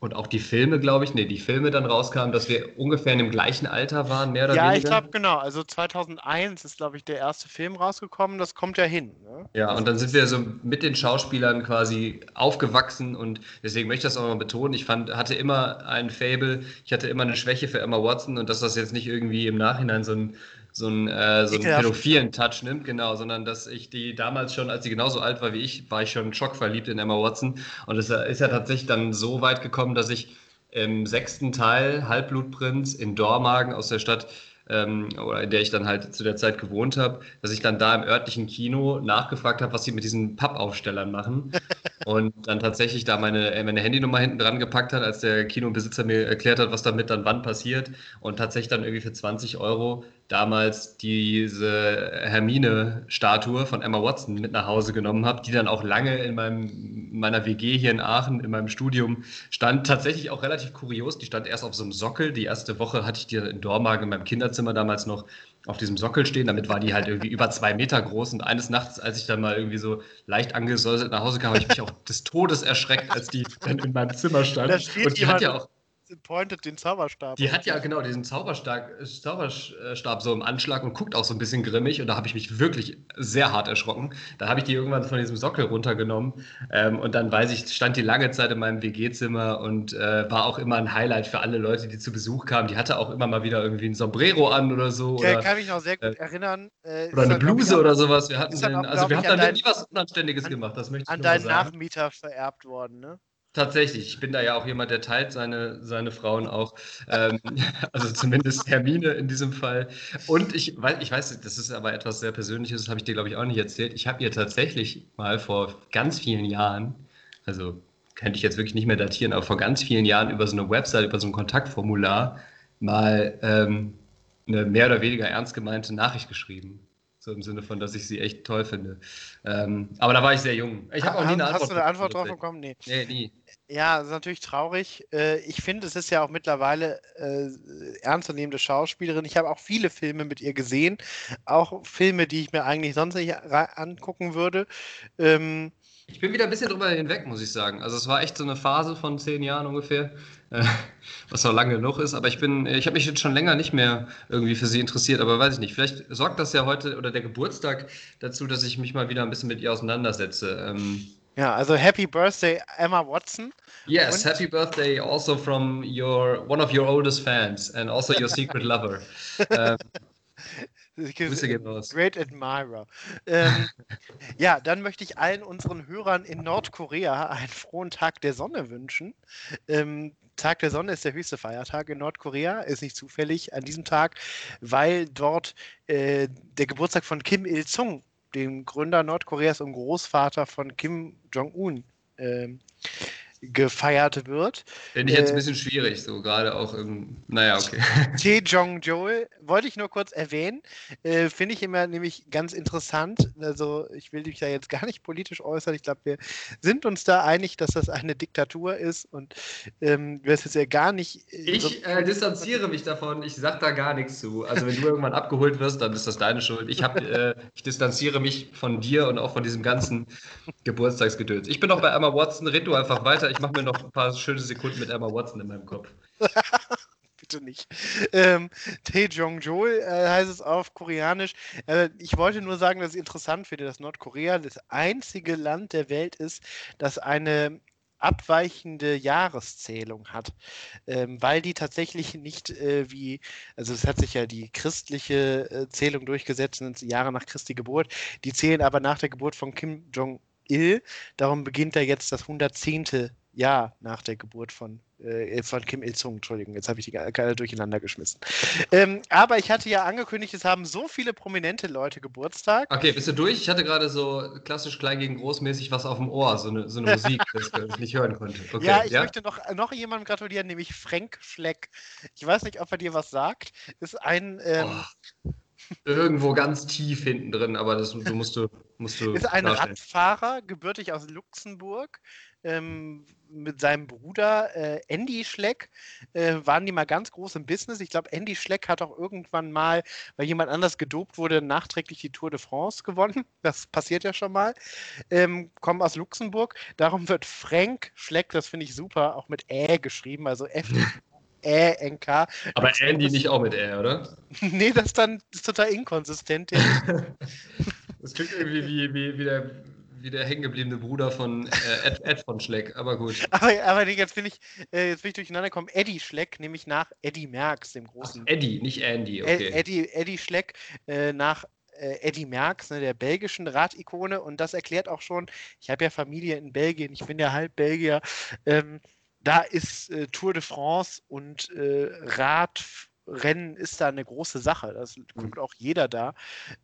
und auch die Filme, glaube ich, nee, die Filme dann rauskamen, dass wir ungefähr in dem gleichen Alter waren, mehr oder ja, weniger. Ja, ich glaube, genau. Also 2001 ist, glaube ich, der erste Film rausgekommen. Das kommt ja hin. Ne? Ja, und dann sind wir so mit den Schauspielern quasi aufgewachsen und deswegen möchte ich das auch mal betonen. Ich fand, hatte immer ein Fable, ich hatte immer eine Schwäche für Emma Watson und dass das jetzt nicht irgendwie im Nachhinein so ein so einen, äh, so einen pädophilen Touch nimmt, genau, sondern dass ich die damals schon, als sie genauso alt war wie ich, war ich schon schockverliebt in Emma Watson. Und es ist ja tatsächlich dann so weit gekommen, dass ich im sechsten Teil Halbblutprinz in Dormagen aus der Stadt ähm, oder in der ich dann halt zu der Zeit gewohnt habe, dass ich dann da im örtlichen Kino nachgefragt habe, was sie mit diesen Pappaufstellern machen. und dann tatsächlich da meine, äh, meine Handynummer hinten dran gepackt hat, als der Kinobesitzer mir erklärt hat, was damit dann wann passiert. Und tatsächlich dann irgendwie für 20 Euro damals diese Hermine-Statue von Emma Watson mit nach Hause genommen habe, die dann auch lange in meinem, meiner WG hier in Aachen, in meinem Studium stand. Tatsächlich auch relativ kurios. Die stand erst auf so einem Sockel. Die erste Woche hatte ich die in Dormagen in meinem Kinderzimmer damals noch auf diesem Sockel stehen. Damit war die halt irgendwie über zwei Meter groß. Und eines Nachts, als ich dann mal irgendwie so leicht angesäuselt nach Hause kam, habe ich mich auch des Todes erschreckt, als die dann in meinem Zimmer stand. Und die hat ja auch pointet den Zauberstab. Die hat ja genau diesen Zauberstab, Zauberstab so im Anschlag und guckt auch so ein bisschen grimmig und da habe ich mich wirklich sehr hart erschrocken. Da habe ich die irgendwann von diesem Sockel runtergenommen ähm, und dann weiß ich, stand die lange Zeit in meinem WG-Zimmer und äh, war auch immer ein Highlight für alle Leute, die zu Besuch kamen. Die hatte auch immer mal wieder irgendwie ein Sombrero an oder so. Ja, oder, kann mich noch sehr gut äh, erinnern. Äh, oder eine Bluse auch, oder sowas. Wir hatten den, also wir haben dann nie was Unanständiges an, gemacht. Das möchte ich an deinen Nachmieter vererbt worden, ne? Tatsächlich, ich bin da ja auch jemand, der teilt seine, seine Frauen auch. Ähm, also zumindest Hermine in diesem Fall. Und ich weiß, ich weiß, das ist aber etwas sehr Persönliches, das habe ich dir, glaube ich, auch nicht erzählt. Ich habe ihr tatsächlich mal vor ganz vielen Jahren, also könnte ich jetzt wirklich nicht mehr datieren, aber vor ganz vielen Jahren über so eine Website, über so ein Kontaktformular mal ähm, eine mehr oder weniger ernst gemeinte Nachricht geschrieben. So im Sinne von, dass ich sie echt toll finde. Ähm, aber da war ich sehr jung. Ich habe auch nie eine Antwort. Hast du eine Antwort drauf bekommen? Nee. Nee, nie. Ja, das ist natürlich traurig. Äh, ich finde, es ist ja auch mittlerweile äh, ernstzunehmende Schauspielerin. Ich habe auch viele Filme mit ihr gesehen. Auch Filme, die ich mir eigentlich sonst nicht angucken würde. Ähm, ich bin wieder ein bisschen drüber hinweg, muss ich sagen. Also es war echt so eine Phase von zehn Jahren ungefähr, äh, was noch lange genug ist. Aber ich bin, ich habe mich jetzt schon länger nicht mehr irgendwie für sie interessiert, aber weiß ich nicht. Vielleicht sorgt das ja heute oder der Geburtstag dazu, dass ich mich mal wieder ein bisschen mit ihr auseinandersetze. Ähm, ja, also Happy Birthday, Emma Watson. Yes, Und Happy Birthday also from your one of your oldest fans and also your secret lover. ähm, Grüße gehen raus. Great Admirer. Ähm, ja, dann möchte ich allen unseren Hörern in Nordkorea einen frohen Tag der Sonne wünschen. Ähm, Tag der Sonne ist der höchste Feiertag in Nordkorea, ist nicht zufällig an diesem Tag, weil dort äh, der Geburtstag von Kim Il-sung, dem Gründer Nordkoreas und Großvater von Kim Jong-un, äh, gefeiert wird. Finde ich jetzt ein äh, bisschen schwierig, so gerade auch im, naja, okay. Taejong Joel wollte ich nur kurz erwähnen, äh, finde ich immer nämlich ganz interessant. Also ich will dich ja jetzt gar nicht politisch äußern. Ich glaube, wir sind uns da einig, dass das eine Diktatur ist und ähm, du hast jetzt ja gar nicht. Äh, ich äh, distanziere mich davon. Ich sage da gar nichts zu. Also wenn du irgendwann abgeholt wirst, dann ist das deine Schuld. Ich, hab, äh, ich distanziere mich von dir und auch von diesem ganzen Geburtstagsgedöns. Ich bin noch bei Emma Watson. Red du einfach weiter. Ich mache mir noch ein paar schöne Sekunden mit Emma Watson in meinem Kopf. bitte nicht. Ähm, Taejong-jol äh, heißt es auf Koreanisch. Äh, ich wollte nur sagen, dass ich interessant finde, dass Nordkorea das einzige Land der Welt ist, das eine abweichende Jahreszählung hat, ähm, weil die tatsächlich nicht äh, wie, also es hat sich ja die christliche äh, Zählung durchgesetzt, sind Jahre nach Christi Geburt, die zählen aber nach der Geburt von Kim Jong-il, darum beginnt da jetzt das 110. Jahr nach der Geburt von äh, von Kim Il-sung, Entschuldigung, jetzt habe ich die alle durcheinander geschmissen. Ähm, aber ich hatte ja angekündigt, es haben so viele prominente Leute Geburtstag. Okay, bist du durch? Ich hatte gerade so klassisch klein gegen großmäßig was auf dem Ohr, so eine, so eine Musik, das ich nicht hören konnte. Okay, ja, ich ja? möchte noch, noch jemandem gratulieren, nämlich Frank Schleck. Ich weiß nicht, ob er dir was sagt. Ist ein. Ähm, oh irgendwo ganz tief hinten drin, aber das du musst du. Musst du ist ein darstellen. Radfahrer, gebürtig aus Luxemburg, ähm, mit seinem Bruder äh, Andy Schleck äh, waren die mal ganz groß im Business. Ich glaube, Andy Schleck hat auch irgendwann mal, weil jemand anders gedopt wurde, nachträglich die Tour de France gewonnen. Das passiert ja schon mal. Ähm, kommen aus Luxemburg. Darum wird Frank Schleck, das finde ich super, auch mit Ä geschrieben, also F. Ä, N, K. Aber Andy nicht auch mit Ä, oder? nee, das ist dann das ist total inkonsistent. das klingt irgendwie wie, wie, wie der wie der hängengebliebene Bruder von äh, Ed, Ed, von Schleck, aber gut. Aber, aber jetzt bin ich, äh, jetzt bin ich durcheinander gekommen. Eddie Schleck, nämlich nach Eddie Merckx, dem großen. Ach, Eddie, nicht Andy, okay. Eddie, Eddie Schleck äh, nach äh, Eddie Merckx, ne, der belgischen Radikone. Und das erklärt auch schon, ich habe ja Familie in Belgien, ich bin ja halb Belgier. Ähm, da ist äh, Tour de France und äh, Rad Rennen ist da eine große Sache. Das guckt mhm. auch jeder da.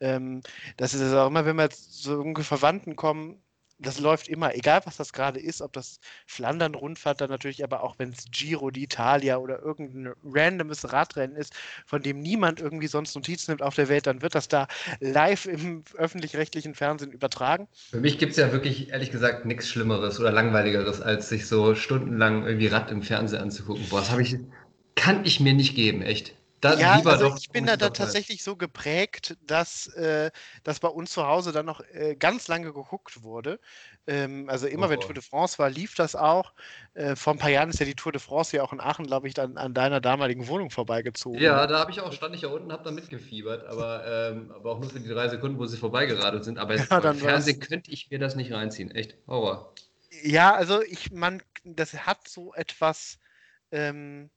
Ähm, das ist auch immer, wenn wir so irgendwie Verwandten kommen, das läuft immer, egal was das gerade ist, ob das Flandern-Rundfahrt dann natürlich, aber auch wenn es Giro d'Italia oder irgendein randomes Radrennen ist, von dem niemand irgendwie sonst Notizen nimmt auf der Welt, dann wird das da live im öffentlich-rechtlichen Fernsehen übertragen. Für mich gibt es ja wirklich, ehrlich gesagt, nichts Schlimmeres oder Langweiligeres, als sich so stundenlang irgendwie Rad im Fernsehen anzugucken. Boah, das habe ich kann ich mir nicht geben, echt. Dann ja, also ich bin da, da tatsächlich so geprägt, dass, äh, dass bei uns zu Hause dann noch äh, ganz lange geguckt wurde. Ähm, also immer oh. wenn Tour de France war, lief das auch. Äh, vor ein paar Jahren ist ja die Tour de France ja auch in Aachen, glaube ich, dann an deiner damaligen Wohnung vorbeigezogen. Ja, da habe ich auch, stand ich ja unten, habe da mitgefiebert, aber, ähm, aber auch nur für die drei Sekunden, wo sie vorbeigeradelt sind. Aber ja, im Fernsehen könnte ich mir das nicht reinziehen. Echt, Horror. Ja, also ich, man, das hat so etwas. Ähm,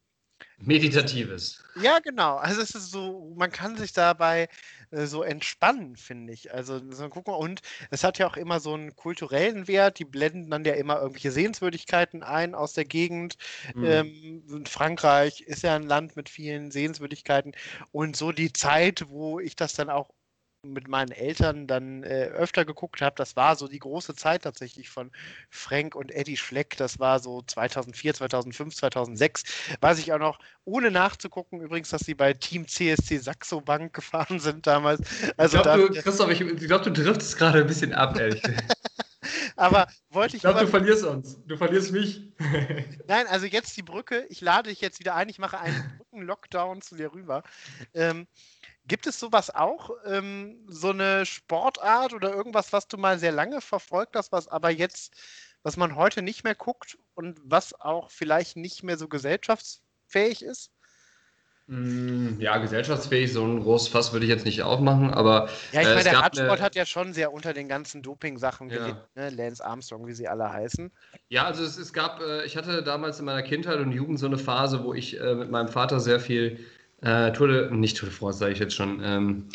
Meditatives. Ja, genau. Also es ist so, man kann sich dabei äh, so entspannen, finde ich. Also so gucken und es hat ja auch immer so einen kulturellen Wert. Die blenden dann ja immer irgendwelche Sehenswürdigkeiten ein aus der Gegend. Mhm. Ähm, Frankreich ist ja ein Land mit vielen Sehenswürdigkeiten und so die Zeit, wo ich das dann auch mit meinen Eltern dann äh, öfter geguckt habe. Das war so die große Zeit tatsächlich von Frank und Eddie Schleck. Das war so 2004, 2005, 2006. Weiß ich auch noch, ohne nachzugucken, übrigens, dass sie bei Team CSC Saxo Bank gefahren sind damals. Also ich glaube, du, Christoph, ich, ich glaub, du driftest gerade ein bisschen ab, ehrlich. Aber wollte ich. Ich glaube, du verlierst uns. Du verlierst mich. Nein, also jetzt die Brücke. Ich lade dich jetzt wieder ein. Ich mache einen Brücken-Lockdown zu dir rüber. Ähm, Gibt es sowas auch, ähm, so eine Sportart oder irgendwas, was du mal sehr lange verfolgt hast, was aber jetzt, was man heute nicht mehr guckt und was auch vielleicht nicht mehr so gesellschaftsfähig ist? Mm, ja, gesellschaftsfähig, so ein großes Fass würde ich jetzt nicht aufmachen, aber. Ja, ich äh, meine, der Radsport eine... hat ja schon sehr unter den ganzen Doping-Sachen ja. gelitten, ne? Lance Armstrong, wie sie alle heißen. Ja, also es, es gab, äh, ich hatte damals in meiner Kindheit und Jugend so eine Phase, wo ich äh, mit meinem Vater sehr viel äh, Tour de, nicht Tour de France, sage ich jetzt schon, ähm,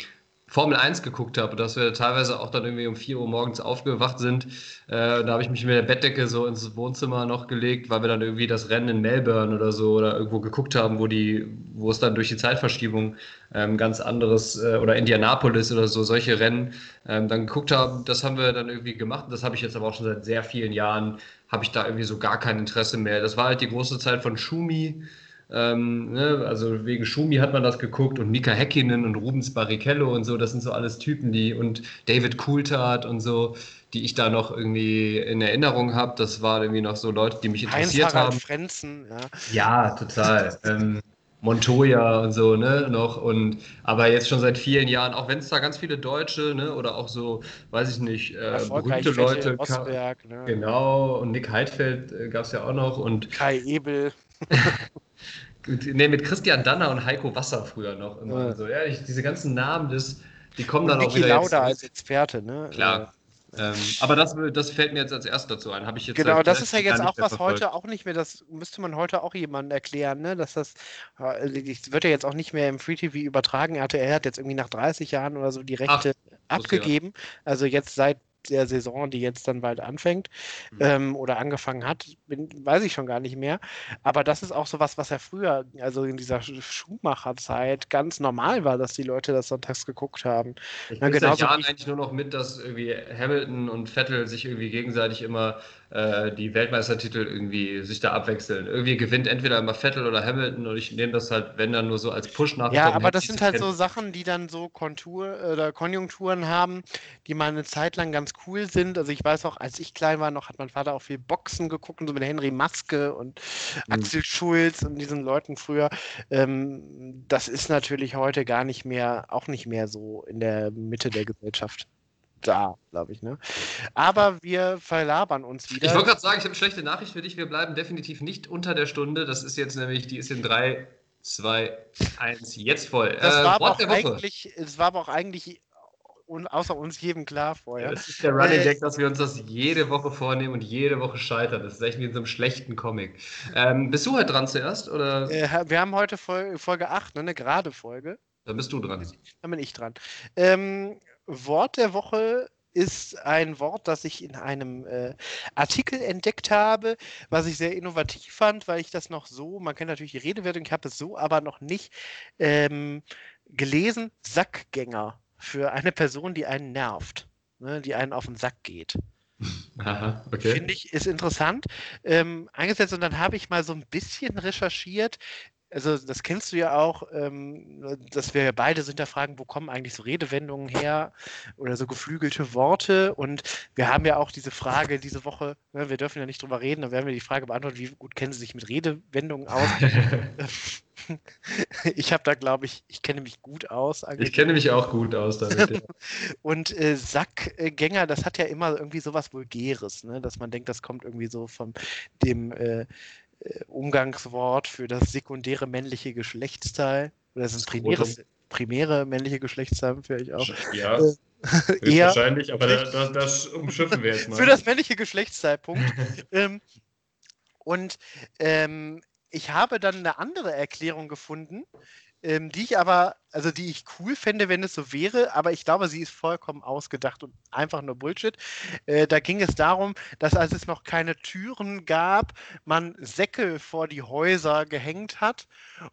Formel 1 geguckt habe, dass wir teilweise auch dann irgendwie um 4 Uhr morgens aufgewacht sind. Äh, da habe ich mich mit der Bettdecke so ins Wohnzimmer noch gelegt, weil wir dann irgendwie das Rennen in Melbourne oder so oder irgendwo geguckt haben, wo die, wo es dann durch die Zeitverschiebung ähm, ganz anderes äh, oder Indianapolis oder so solche Rennen ähm, dann geguckt haben. Das haben wir dann irgendwie gemacht. Das habe ich jetzt aber auch schon seit sehr vielen Jahren habe ich da irgendwie so gar kein Interesse mehr. Das war halt die große Zeit von Schumi. Ähm, ne, also wegen Schumi hat man das geguckt und Mika Häkkinen und Rubens Barrichello und so, das sind so alles Typen, die und David Coulthard und so, die ich da noch irgendwie in Erinnerung habe. Das waren irgendwie noch so Leute, die mich interessiert haben. Frenzen, ja. Ja, total. ähm, Montoya und so, ne, noch und aber jetzt schon seit vielen Jahren, auch wenn es da ganz viele Deutsche, ne, oder auch so, weiß ich nicht, äh, berühmte Leute, Rosberg, ne? genau, und Nick Heidfeld äh, gab es ja auch noch und Kai Ebel. Nee, mit Christian Danner und Heiko Wasser früher noch immer. Ja. So, ja, ich, diese ganzen Namen, das, die kommen und dann Niki auch wieder. Lauda als Experte, ne? Klar. Ähm, aber das, das fällt mir jetzt als erstes dazu ein. ich jetzt genau, das ist ja jetzt auch was verfolgt. heute auch nicht mehr, das müsste man heute auch jemandem erklären, ne? dass das, das äh, wird ja jetzt auch nicht mehr im Free TV übertragen. RTL hat jetzt irgendwie nach 30 Jahren oder so die Rechte Ach, abgegeben. Also jetzt seit der Saison, die jetzt dann bald anfängt mhm. ähm, oder angefangen hat, bin, weiß ich schon gar nicht mehr. Aber das ist auch so was, was ja früher, also in dieser Schuhmacherzeit, ganz normal war, dass die Leute das sonntags geguckt haben. Ich bin seit Jahren eigentlich nur noch mit, dass irgendwie Hamilton und Vettel sich irgendwie gegenseitig immer äh, die Weltmeistertitel irgendwie sich da abwechseln. Irgendwie gewinnt entweder immer Vettel oder Hamilton und ich nehme das halt, wenn dann nur so als push nach. Ja, aber das sind halt so Sachen, die dann so Kontur oder Konjunkturen haben, die mal eine Zeit lang ganz cool sind. Also ich weiß auch, als ich klein war noch, hat mein Vater auch viel Boxen geguckt und so mit Henry Maske und mhm. Axel Schulz und diesen Leuten früher. Ähm, das ist natürlich heute gar nicht mehr, auch nicht mehr so in der Mitte der Gesellschaft da, glaube ich. Ne? Aber wir verlabern uns wieder. Ich wollte gerade sagen, ich habe eine schlechte Nachricht für dich. Wir bleiben definitiv nicht unter der Stunde. Das ist jetzt nämlich, die ist in drei, zwei, eins, jetzt voll. Das, äh, war, aber auch eigentlich, das war aber auch eigentlich außer uns jedem klar vorher. Ja, das ist der Running äh, Gag, dass wir uns das jede Woche vornehmen und jede Woche scheitern. Das ist echt wie in so einem schlechten Comic. Ähm, bist du heute dran zuerst? Oder? Äh, wir haben heute Folge 8, ne, eine gerade Folge. Dann bist du dran. Dann bin ich dran. Ähm, Wort der Woche ist ein Wort, das ich in einem äh, Artikel entdeckt habe, was ich sehr innovativ fand, weil ich das noch so, man kennt natürlich die Redewertung, ich habe es so aber noch nicht ähm, gelesen, Sackgänger für eine Person, die einen nervt, ne, die einen auf den Sack geht. Aha, okay. Finde ich, ist interessant ähm, eingesetzt und dann habe ich mal so ein bisschen recherchiert, also das kennst du ja auch, ähm, dass wir beide sind da fragen, wo kommen eigentlich so Redewendungen her oder so geflügelte Worte. Und wir haben ja auch diese Frage diese Woche, ne, wir dürfen ja nicht drüber reden, dann werden wir die Frage beantworten, wie gut kennen Sie sich mit Redewendungen aus? ich habe da, glaube ich, ich kenne mich gut aus. Ich kenne mich auch gut aus damit. Ja. Und äh, Sackgänger, das hat ja immer irgendwie sowas Vulgäres, ne? dass man denkt, das kommt irgendwie so von dem äh, Umgangswort für das sekundäre männliche Geschlechtsteil. Oder das ist ein primäres, primäre männliche Geschlechtsteil vielleicht auch. Ja. Äh, eher wahrscheinlich, aber das, das, das, umschiffen wir jetzt mal. Für das männliche Geschlechtsteilpunkt. ähm, und ähm, ich habe dann eine andere Erklärung gefunden, ähm, die ich aber, also die ich cool fände, wenn es so wäre, aber ich glaube, sie ist vollkommen ausgedacht und einfach nur Bullshit. Äh, da ging es darum, dass als es noch keine Türen gab, man Säcke vor die Häuser gehängt hat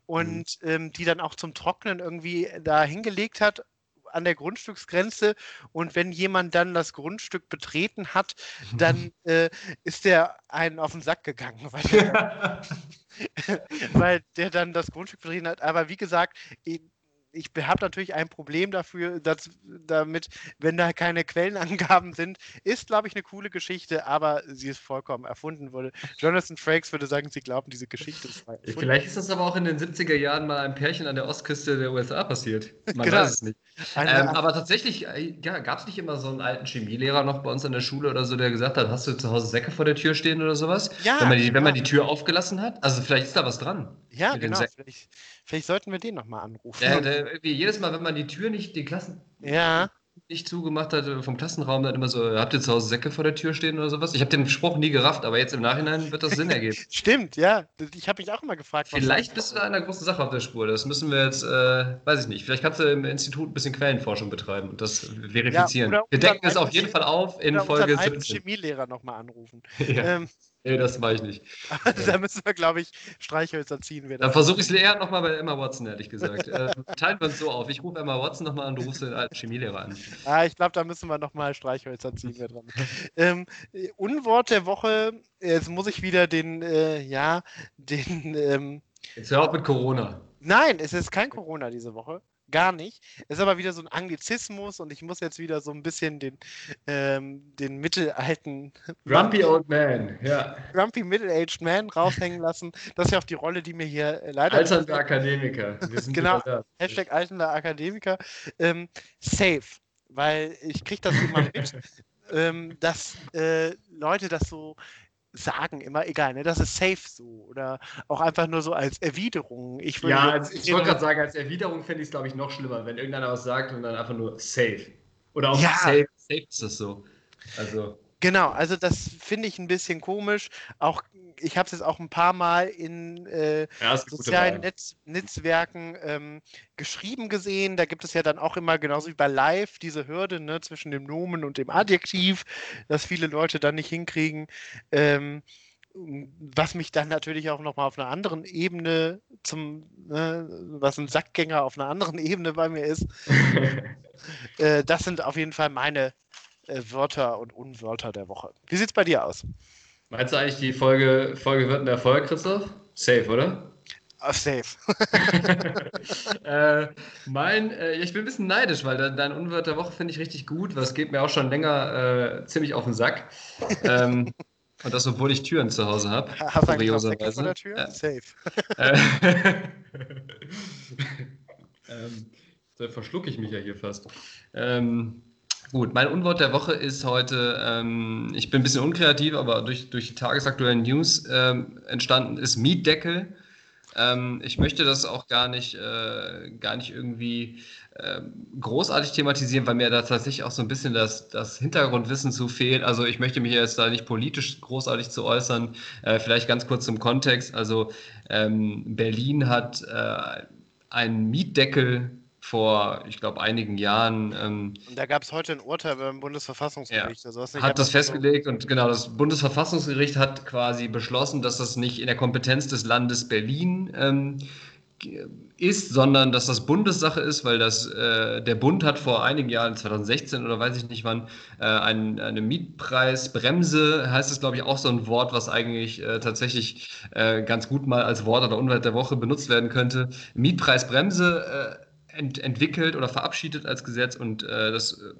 und mhm. ähm, die dann auch zum Trocknen irgendwie da hingelegt hat an der Grundstücksgrenze und wenn jemand dann das Grundstück betreten hat, dann äh, ist der einen auf den Sack gegangen, weil der, weil der dann das Grundstück betreten hat. Aber wie gesagt, ich habe natürlich ein Problem dafür, dass, damit, wenn da keine Quellenangaben sind, ist, glaube ich, eine coole Geschichte, aber sie ist vollkommen erfunden wurde. Jonathan Frakes würde sagen, sie glauben, diese Geschichte ist frei. Vielleicht ist das aber auch in den 70er Jahren mal ein Pärchen an der Ostküste der USA passiert. Man genau. weiß es nicht. Ähm, aber tatsächlich, äh, ja, gab es nicht immer so einen alten Chemielehrer noch bei uns an der Schule oder so, der gesagt hat, hast du zu Hause Säcke vor der Tür stehen oder sowas? Ja. Wenn man die, wenn man die Tür aufgelassen hat? Also vielleicht ist da was dran. Ja, genau. Vielleicht, vielleicht, sollten wir den nochmal anrufen. Ja, der, jedes Mal, wenn man die Tür nicht, die Klassen. Ja nicht zugemacht hat vom Klassenraum, dann immer so, habt ihr zu Hause Säcke vor der Tür stehen oder sowas? Ich habe den Spruch nie gerafft, aber jetzt im Nachhinein wird das Sinn ergeben. Stimmt, ja. Ich habe mich auch immer gefragt. Vielleicht bist du da einer großen Sache auf der Spur. Das müssen wir jetzt, äh, weiß ich nicht. Vielleicht kannst du im Institut ein bisschen Quellenforschung betreiben und das verifizieren. Ja, wir decken es auf jeden Fall auf in Folge 17. Chemielehrer nochmal anrufen. Ja. Ähm, Nee, das mache ich nicht. da müssen wir, glaube ich, Streichhölzer ziehen. Dann versuche ich es eher nochmal bei Emma Watson, ehrlich gesagt. äh, teilen wir uns so auf. Ich rufe Emma Watson nochmal an, du rufst den alten Chemielehrer an. Ah, ich glaube, da müssen wir nochmal Streichhölzer ziehen. Wir dran. ähm, Unwort der Woche, jetzt muss ich wieder den, äh, ja, den. Ähm, jetzt hör auf mit Corona. Nein, es ist kein Corona diese Woche gar nicht. Es ist aber wieder so ein Anglizismus und ich muss jetzt wieder so ein bisschen den, ähm, den mittelalten. Grumpy Old Man, ja. Grumpy Middle-Aged Man raushängen lassen. Das ist ja auch die Rolle, die mir hier äh, leider. Alternder Akademiker. genau. Hashtag alternder Akademiker. Ähm, safe. Weil ich kriege das immer mit, ähm, dass äh, Leute das so sagen immer, egal, ne, das ist safe so. Oder auch einfach nur so als Erwiderung. Ich ja, als, ich wollte gerade sagen, als Erwiderung fände ich es, glaube ich, noch schlimmer, wenn irgendeiner was sagt und dann einfach nur safe. Oder auch ja. safe, safe ist das so. Also. Genau, also das finde ich ein bisschen komisch. Auch ich habe es jetzt auch ein paar Mal in äh, ja, sozialen Netz, Netzwerken ähm, geschrieben gesehen. Da gibt es ja dann auch immer, genauso wie bei Live, diese Hürde ne, zwischen dem Nomen und dem Adjektiv, dass viele Leute dann nicht hinkriegen. Ähm, was mich dann natürlich auch nochmal auf einer anderen Ebene zum, ne, was ein Sackgänger auf einer anderen Ebene bei mir ist. äh, das sind auf jeden Fall meine äh, Wörter und Unwörter der Woche. Wie sieht es bei dir aus? Meinst du eigentlich, die Folge, Folge wird ein Erfolg, Christoph? Safe, oder? Oh, safe. äh, mein, äh, ich bin ein bisschen neidisch, weil dein, dein Unwort der Woche finde ich richtig gut, es geht mir auch schon länger äh, ziemlich auf den Sack. Ähm, und das, obwohl ich Türen zu Hause habe. Hast du noch vor der Tür? Ja. Safe. Äh, ähm, da verschlucke ich mich ja hier fast. Ähm, Gut, mein Unwort der Woche ist heute, ähm, ich bin ein bisschen unkreativ, aber durch, durch die tagesaktuellen News ähm, entstanden ist Mietdeckel. Ähm, ich möchte das auch gar nicht, äh, gar nicht irgendwie äh, großartig thematisieren, weil mir da tatsächlich auch so ein bisschen das, das Hintergrundwissen zu fehlt. Also ich möchte mich jetzt da nicht politisch großartig zu äußern. Äh, vielleicht ganz kurz zum Kontext. Also ähm, Berlin hat äh, einen Mietdeckel vor, ich glaube, einigen Jahren. Ähm, und da gab es heute ein Urteil beim Bundesverfassungsgericht. Ja, also hat das festgelegt und genau, das Bundesverfassungsgericht hat quasi beschlossen, dass das nicht in der Kompetenz des Landes Berlin ähm, ist, sondern dass das Bundessache ist, weil das, äh, der Bund hat vor einigen Jahren, 2016 oder weiß ich nicht wann, äh, ein, eine Mietpreisbremse, heißt es glaube ich auch so ein Wort, was eigentlich äh, tatsächlich äh, ganz gut mal als Wort oder Unwert der Woche benutzt werden könnte. Mietpreisbremse äh, ent entwickelt oder verabschiedet als Gesetz und äh, das, äh,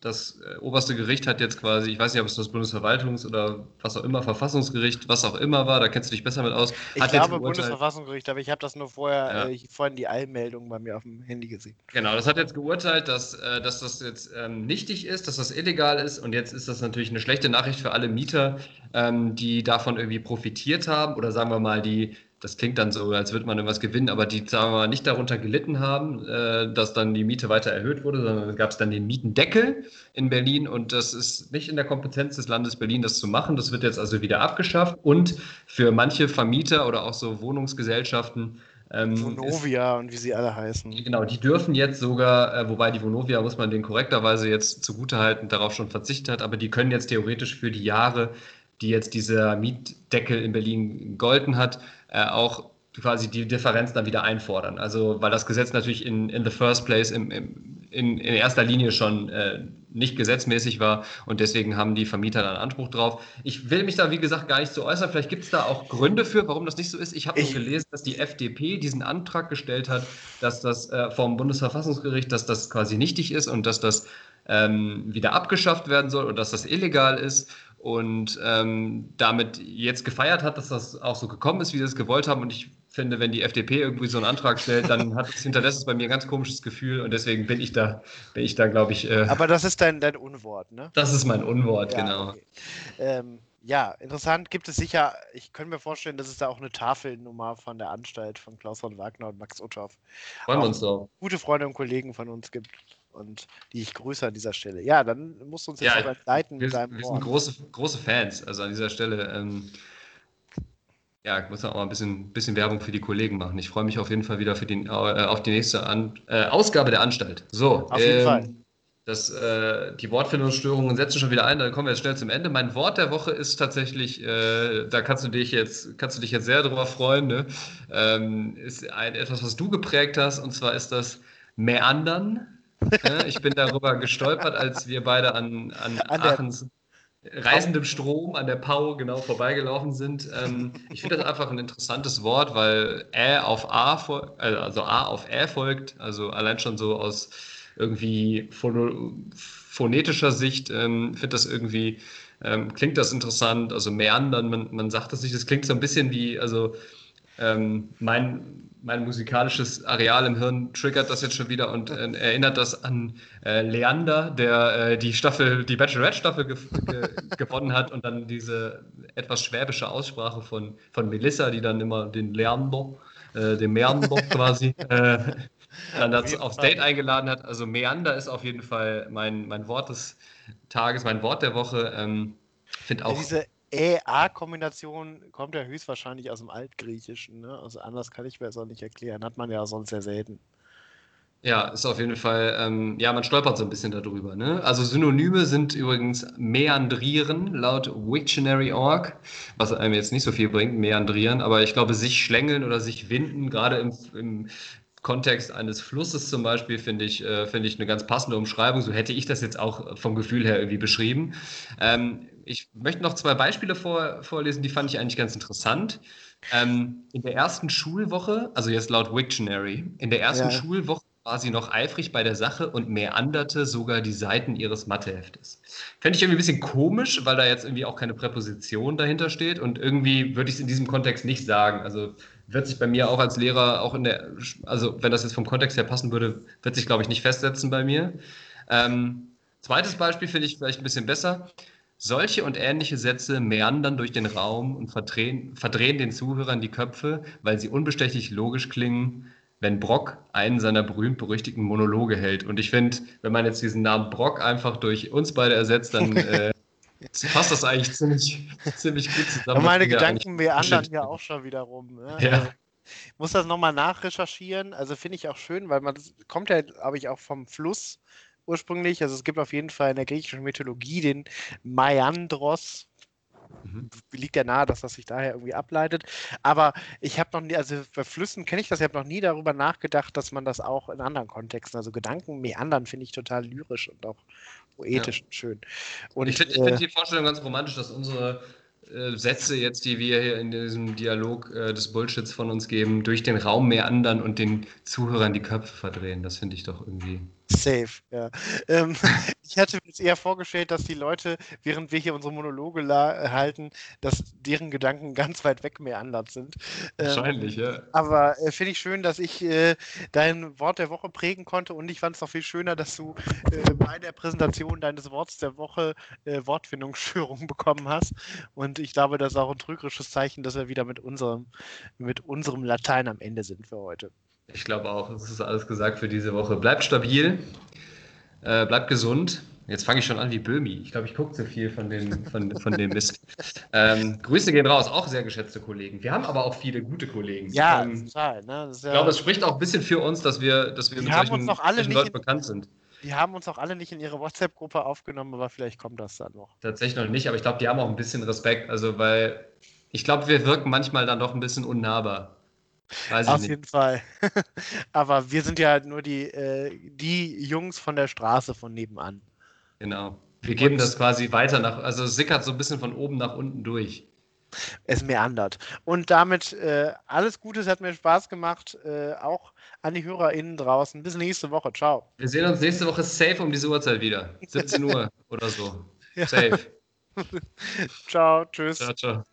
das äh, oberste Gericht hat jetzt quasi, ich weiß nicht, ob es das Bundesverwaltungs- oder was auch immer, Verfassungsgericht, was auch immer war, da kennst du dich besser mit aus. Ich hat glaube Bundesverfassungsgericht, aber ich habe das nur vorher, ja. äh, vorhin die Eilmeldung bei mir auf dem Handy gesehen. Genau, das hat jetzt geurteilt, dass, äh, dass das jetzt ähm, nichtig ist, dass das illegal ist und jetzt ist das natürlich eine schlechte Nachricht für alle Mieter, ähm, die davon irgendwie profitiert haben oder sagen wir mal, die das klingt dann so, als würde man irgendwas gewinnen, aber die, sagen wir mal, nicht darunter gelitten haben, äh, dass dann die Miete weiter erhöht wurde, sondern gab es dann den Mietendeckel in Berlin und das ist nicht in der Kompetenz des Landes Berlin, das zu machen. Das wird jetzt also wieder abgeschafft und für manche Vermieter oder auch so Wohnungsgesellschaften ähm, Vonovia ist, und wie sie alle heißen. Genau, die dürfen jetzt sogar, äh, wobei die Vonovia, muss man den korrekterweise jetzt zugutehalten, darauf schon verzichtet hat, aber die können jetzt theoretisch für die Jahre, die jetzt dieser Mietdeckel in Berlin golden hat, äh, auch quasi die Differenz dann wieder einfordern. Also weil das Gesetz natürlich in, in the first place im, im, in, in erster Linie schon äh, nicht gesetzmäßig war und deswegen haben die Vermieter dann Anspruch drauf. Ich will mich da, wie gesagt, gar nicht so äußern. Vielleicht gibt es da auch Gründe für, warum das nicht so ist. Ich habe gelesen, dass die FDP diesen Antrag gestellt hat, dass das äh, vom Bundesverfassungsgericht, dass das quasi nichtig ist und dass das ähm, wieder abgeschafft werden soll und dass das illegal ist und ähm, damit jetzt gefeiert hat, dass das auch so gekommen ist, wie sie es gewollt haben. Und ich finde, wenn die FDP irgendwie so einen Antrag stellt, dann hat es hinterlässt bei mir ein ganz komisches Gefühl und deswegen bin ich da, bin ich da, glaube ich. Äh, Aber das ist dein, dein Unwort, ne? Das ist mein Unwort, ja, genau. Okay. Ähm, ja, interessant. Gibt es sicher, ich könnte mir vorstellen, dass es da auch eine Tafelnummer von der Anstalt von Klaus von Wagner und Max Uthoff. Freuen wir uns doch. Gute Freunde und Kollegen von uns gibt und die ich grüße an dieser Stelle. Ja, dann musst du uns jetzt ja, leiten wir, mit deinem Wir sind große, große Fans, also an dieser Stelle. Ähm, ja, ich muss auch mal ein bisschen, bisschen Werbung für die Kollegen machen. Ich freue mich auf jeden Fall wieder für den, äh, auf die nächste an, äh, Ausgabe der Anstalt. So, auf jeden ähm, Fall. Das, äh, die Wortfindungsstörungen setzen schon wieder ein, dann kommen wir jetzt schnell zum Ende. Mein Wort der Woche ist tatsächlich, äh, da kannst du dich jetzt, kannst du dich jetzt sehr drüber freuen, ne? ähm, ist ein, etwas, was du geprägt hast, und zwar ist das Meandern. Ich bin darüber gestolpert, als wir beide an, an, an Aachens reisendem Strom an der Pau genau vorbeigelaufen sind. Ähm, ich finde das einfach ein interessantes Wort, weil Ä auf A, äh, also A auf Ä folgt, also allein schon so aus irgendwie phonetischer Sicht ähm, finde das irgendwie, ähm, klingt das interessant, also meandern, man, man sagt das nicht, das klingt so ein bisschen wie, also ähm, mein mein musikalisches Areal im Hirn triggert das jetzt schon wieder und äh, erinnert das an äh, Leander, der äh, die Staffel, die Bachelorette-Staffel ge ge gewonnen hat und dann diese etwas schwäbische Aussprache von, von Melissa, die dann immer den Leander, äh, den Meander quasi, äh, dann dazu aufs Date eingeladen hat. Also Meander ist auf jeden Fall mein, mein Wort des Tages, mein Wort der Woche. Ähm, finde auch. Diese Ä-A-Kombination kommt ja höchstwahrscheinlich aus dem Altgriechischen. Ne? Also anders kann ich mir das auch nicht erklären. Hat man ja sonst sehr selten. Ja, ist auf jeden Fall, ähm, ja, man stolpert so ein bisschen darüber. Ne? Also Synonyme sind übrigens meandrieren laut Wiktionary.org, was einem jetzt nicht so viel bringt, meandrieren, aber ich glaube, sich schlängeln oder sich winden, gerade im, im Kontext eines Flusses zum Beispiel, finde ich, äh, find ich eine ganz passende Umschreibung. So hätte ich das jetzt auch vom Gefühl her irgendwie beschrieben. Ähm, ich möchte noch zwei Beispiele vor, vorlesen, die fand ich eigentlich ganz interessant. Ähm, in der ersten Schulwoche, also jetzt laut Wiktionary, in der ersten ja. Schulwoche war sie noch eifrig bei der Sache und meanderte sogar die Seiten ihres Matheheftes. Fände ich irgendwie ein bisschen komisch, weil da jetzt irgendwie auch keine Präposition dahinter steht und irgendwie würde ich es in diesem Kontext nicht sagen. Also wird sich bei mir auch als Lehrer auch in der, also wenn das jetzt vom Kontext her passen würde, wird sich, glaube ich, nicht festsetzen bei mir. Ähm, zweites Beispiel finde ich vielleicht ein bisschen besser. Solche und ähnliche Sätze meandern durch den Raum und verdrehen, verdrehen den Zuhörern die Köpfe, weil sie unbestechlich logisch klingen, wenn Brock einen seiner berühmt-berüchtigten Monologe hält. Und ich finde, wenn man jetzt diesen Namen Brock einfach durch uns beide ersetzt, dann äh, passt das eigentlich ziemlich, ziemlich gut zusammen. Und meine Gedanken meandern ja auch schon wieder rum. Ne? Ja. Also, ich muss das nochmal nachrecherchieren. Also finde ich auch schön, weil man das kommt ja, glaube ich, auch vom Fluss ursprünglich. Also es gibt auf jeden Fall in der griechischen Mythologie den Maiandros. Mhm. Liegt ja nahe, dass das sich daher irgendwie ableitet. Aber ich habe noch nie, also bei Flüssen kenne ich das, ich habe noch nie darüber nachgedacht, dass man das auch in anderen Kontexten, also Gedanken meandern, finde ich total lyrisch und auch poetisch ja. schön. Und ich finde äh, find die Vorstellung ganz romantisch, dass unsere äh, Sätze jetzt, die wir hier in diesem Dialog äh, des Bullshits von uns geben, durch den Raum meandern und den Zuhörern die Köpfe verdrehen. Das finde ich doch irgendwie. Safe, ja. Ähm, ich hatte mir jetzt eher vorgestellt, dass die Leute, während wir hier unsere Monologe halten, dass deren Gedanken ganz weit weg meandert sind. Ähm, Wahrscheinlich, ja. Aber äh, finde ich schön, dass ich äh, dein Wort der Woche prägen konnte und ich fand es noch viel schöner, dass du äh, bei der Präsentation deines Worts der Woche äh, Wortfindungsstörungen bekommen hast. Und ich glaube, das ist auch ein trügerisches Zeichen, dass wir wieder mit unserem, mit unserem Latein am Ende sind für heute. Ich glaube auch, das ist alles gesagt für diese Woche. Bleibt stabil, äh, bleibt gesund. Jetzt fange ich schon an wie Böhmi. Ich glaube, ich gucke zu viel von dem, von, von dem Mist. Ähm, Grüße gehen raus, auch sehr geschätzte Kollegen. Wir haben aber auch viele gute Kollegen. Ja, ähm, total. Ne? Ja ich glaube, es spricht auch ein bisschen für uns, dass wir, dass wir mit solchen, solchen Leuten bekannt sind. Die haben uns auch alle nicht in ihre WhatsApp-Gruppe aufgenommen, aber vielleicht kommt das dann noch. Tatsächlich noch nicht, aber ich glaube, die haben auch ein bisschen Respekt. Also, weil ich glaube, wir wirken manchmal dann doch ein bisschen unnahbar. Weiß Auf jeden Fall. Aber wir sind ja nur die, äh, die Jungs von der Straße von nebenan. Genau. Wir geben Und das quasi weiter nach, also es sickert so ein bisschen von oben nach unten durch. Es meandert. Und damit äh, alles Gute, es hat mir Spaß gemacht, äh, auch an die HörerInnen draußen. Bis nächste Woche. Ciao. Wir sehen uns nächste Woche safe um diese Uhrzeit wieder. 17 Uhr oder so. Safe. ciao, tschüss. Ciao, ciao.